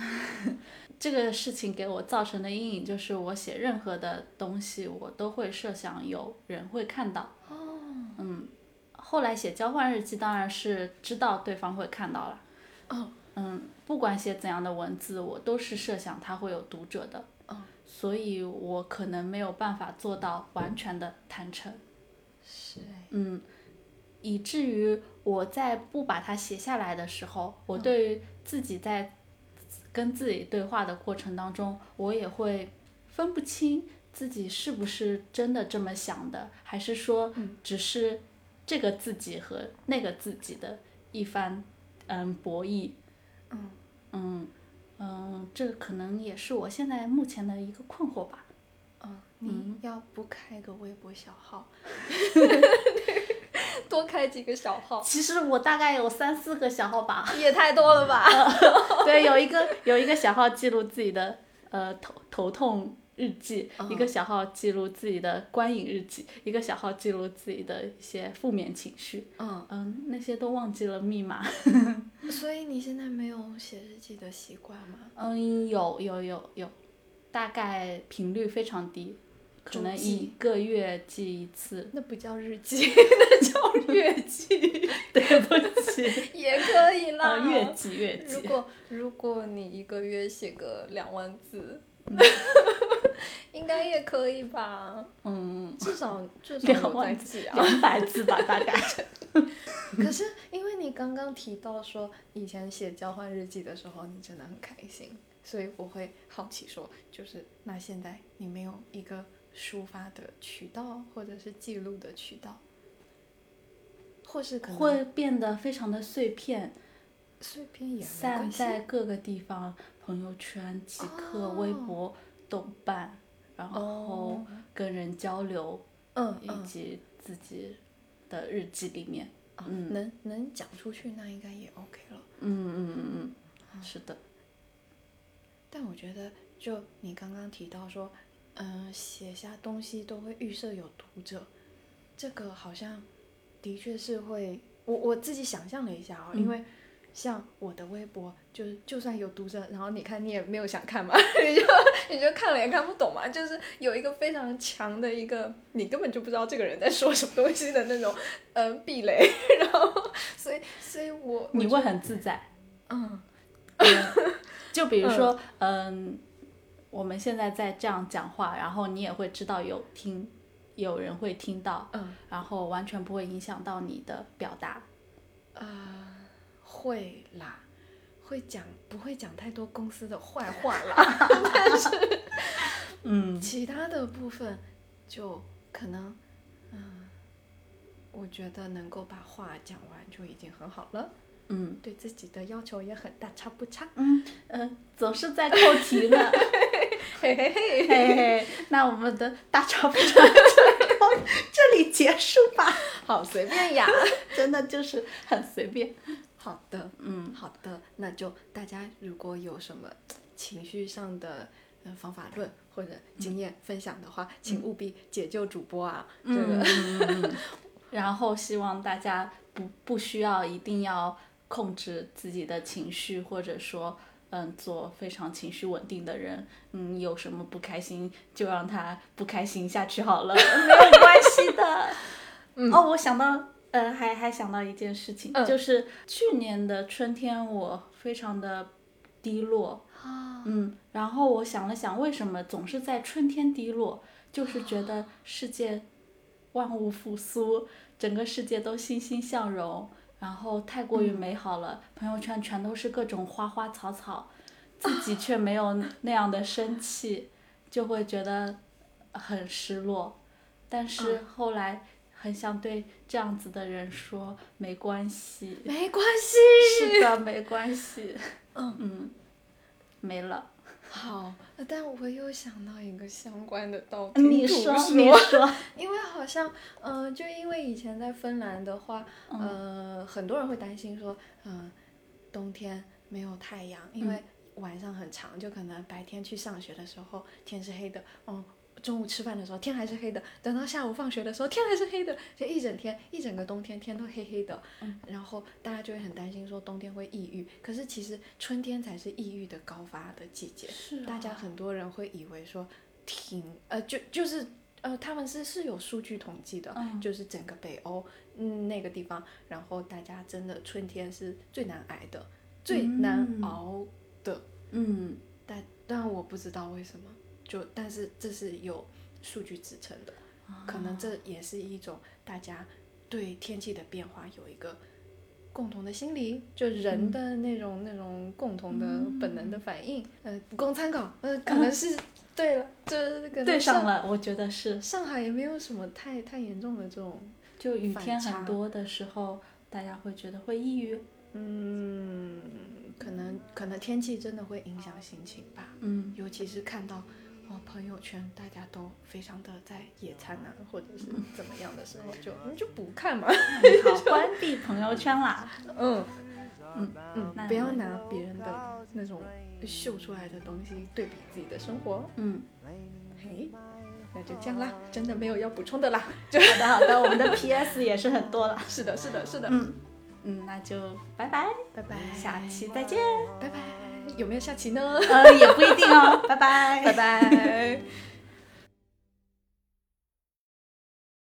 [SPEAKER 2] <laughs> 这个事情给我造成的阴影就是，我写任何的东西，我都会设想有人会看到。
[SPEAKER 1] 哦，
[SPEAKER 2] 嗯，后来写交换日记，当然是知道对方会看到了。
[SPEAKER 1] 哦，
[SPEAKER 2] 嗯，不管写怎样的文字，我都是设想它会有读者的。
[SPEAKER 1] 哦，
[SPEAKER 2] 所以我可能没有办法做到完全的坦诚。嗯，以至于我在不把它写下来的时候，我对于自己在跟自己对话的过程当中，我也会分不清自己是不是真的这么想的，还是说只是这个自己和那个自己的一番嗯博弈。
[SPEAKER 1] 嗯
[SPEAKER 2] 嗯嗯，这可能也是我现在目前的一个困惑吧。
[SPEAKER 1] 嗯，你
[SPEAKER 2] 嗯
[SPEAKER 1] 要不开个微博小号，<laughs> 多开几个小号，
[SPEAKER 2] 其实我大概有三四个小号吧。<laughs>
[SPEAKER 1] 也太多了吧？<laughs>
[SPEAKER 2] 对，有一个有一个小号记录自己的呃头头痛日记，一个
[SPEAKER 1] 嗯
[SPEAKER 2] 小号记录自己的观影日记，一个小号记录自己的一些负面情绪。
[SPEAKER 1] 嗯，
[SPEAKER 2] 嗯，那些都忘记了密码。
[SPEAKER 1] 所以你现在没有写日记的习惯吗？
[SPEAKER 2] 嗯，有有有有，大概频率非常低。可能一个月记一次。
[SPEAKER 1] 那不叫日记，<laughs> 那叫月记，<laughs>
[SPEAKER 2] 对不起，
[SPEAKER 1] 也可以啦。
[SPEAKER 2] 啊，月记月记。
[SPEAKER 1] 如果如果你一个月写个两万字，应该也可以吧？<laughs>
[SPEAKER 2] 嗯，
[SPEAKER 1] 至少至少
[SPEAKER 2] 两万
[SPEAKER 1] 记啊。
[SPEAKER 2] 两百字吧，大概。
[SPEAKER 1] 可是因为你刚刚提到说以前写交换日记的时候，你真的很开心，所以我会好奇说，就是那现在你没有一个抒发的渠道，或者是记录的渠道，或是可能
[SPEAKER 2] 会变得非常的碎片，
[SPEAKER 1] 碎片也
[SPEAKER 2] 散在各个地方，朋友圈、极客、微
[SPEAKER 1] 哦
[SPEAKER 2] 博、豆瓣，然后
[SPEAKER 1] 哦
[SPEAKER 2] 跟人交流，以及自己的日记里面。
[SPEAKER 1] 啊
[SPEAKER 2] 嗯
[SPEAKER 1] 能能讲出去，那应该也 OK 了。
[SPEAKER 2] 嗯嗯嗯嗯，是的。
[SPEAKER 1] 但我觉得，就你刚刚提到说，嗯、写下东西都会预设有读者，这个好像的确是会，我我自己想象了一下哦，因
[SPEAKER 2] 嗯。
[SPEAKER 1] 为像我的微博，就是就算有读者，然后你看你也没有想看嘛，<laughs> 你就你就看了也看不懂嘛，就是有一个非常强的一个，你根本就不知道这个人在说什么东西的那种，嗯，壁垒，<laughs> 然后所以所以我
[SPEAKER 2] 你会很自在。
[SPEAKER 1] 嗯
[SPEAKER 2] 就比如说，嗯，我们现在在这样讲话，然后你也会知道有听，有人会听到，
[SPEAKER 1] 嗯。
[SPEAKER 2] 然后完全不会影响到你的表达。
[SPEAKER 1] 呃，会啦，会讲不会讲太多公司的坏话啦，<laughs>
[SPEAKER 2] 嗯
[SPEAKER 1] 其他的部分就可能，嗯，我觉得能够把话讲完就已经很好了，
[SPEAKER 2] 嗯
[SPEAKER 1] 对自己的要求也很大，差不差？
[SPEAKER 2] 嗯呃，总是在扣题呢。<laughs> <laughs>
[SPEAKER 1] 嘿嘿嘿，
[SPEAKER 2] 嘿嘿，那我们的大吵不吵就到这里结束吧。
[SPEAKER 1] 好随便呀。
[SPEAKER 2] 真的就是很随便。
[SPEAKER 1] 好的，
[SPEAKER 2] 嗯
[SPEAKER 1] 好的，那就大家如果有什么情绪上的呃方法论或者经验分享的话，请务必解救主播啊，这个。
[SPEAKER 2] 嗯，然后希望大家不不需要一定要控制自己的情绪，或者说。嗯，做非常情绪稳定的人，嗯，有什么不开心就让他不开心下去好了，<laughs> 没有关系的。嗯哦，我想到，呃，还还想到一件事情，
[SPEAKER 1] 嗯
[SPEAKER 2] 就是去年的春天，我非常的低落，
[SPEAKER 1] 啊，
[SPEAKER 2] 嗯，然后我想了想，为什么总是在春天低落？就是觉得世界万物复苏，整个世界都欣欣向荣，然后太过于美好了，朋友圈全都是各种花花草草，自己却没有那样的生气，就会觉得很失落。但是后来很想对这样子的人说，没关系，
[SPEAKER 1] 没关系。
[SPEAKER 2] 是的，没关系，
[SPEAKER 1] 嗯
[SPEAKER 2] 嗯，没了。
[SPEAKER 1] 好，但我又想到一个相关的道听途
[SPEAKER 2] 你说，你 <laughs> 说，
[SPEAKER 1] 因为好像，嗯、就因为以前在芬兰的话，
[SPEAKER 2] 嗯。
[SPEAKER 1] 呃，很多人会担心说，嗯、冬天没有太阳，因为晚上很长，就可能白天去上学的时候天是黑的，嗯，中午吃饭的时候天还是黑的，等到下午放学的时候天还是黑的，就一整天一整个冬天天都黑黑的，然后大家就会很担心说冬天会抑郁，可是其实春天才是抑郁的高发的季节，
[SPEAKER 2] 是
[SPEAKER 1] 大家很多人会以为说挺呃就就是呃他们是是有数据统计的，
[SPEAKER 2] 嗯。
[SPEAKER 1] 就是整个北欧嗯那个地方，然后大家真的春天是最难挨的，最难
[SPEAKER 2] 嗯
[SPEAKER 1] 熬的，
[SPEAKER 2] 嗯。
[SPEAKER 1] 但但我不知道为什么，就但是这是有数据支撑的，可能这也是一种大家对天气的变化有一个。共同的心理，就人的那种、那种共同的本能的反应，呃，不供参考，呃，可能是、<laughs> 对了，这可能
[SPEAKER 2] 对上
[SPEAKER 1] 上
[SPEAKER 2] 了，我觉得是，
[SPEAKER 1] 上海也没有什么太太严重的这种，
[SPEAKER 2] 就雨天很多的时候，大家会觉得会抑郁。
[SPEAKER 1] 嗯，可能可能天气真的会影响心情吧，
[SPEAKER 2] 嗯。
[SPEAKER 1] 尤其是看到哦朋友圈大家都非常的在野餐啊，或者是 <laughs> 怎么样的时候，就你就不看嘛，
[SPEAKER 2] 好，<laughs> 关闭朋友圈啦。<laughs>
[SPEAKER 1] 嗯
[SPEAKER 2] 嗯
[SPEAKER 1] 嗯，不要拿别人的那种秀出来的东西对比自己的生活，
[SPEAKER 2] 嗯，
[SPEAKER 1] 嘿，那就这样啦，真的没有要补充的啦，就
[SPEAKER 2] 好的好的，我们的 PS 也是很多了。
[SPEAKER 1] 是的，是的，是的，
[SPEAKER 2] 嗯嗯，那就拜拜，
[SPEAKER 1] 拜拜，
[SPEAKER 2] 下期再见。
[SPEAKER 1] 拜拜，有没有下期呢？
[SPEAKER 2] 呃，也不一定哦，拜拜，
[SPEAKER 1] 拜拜。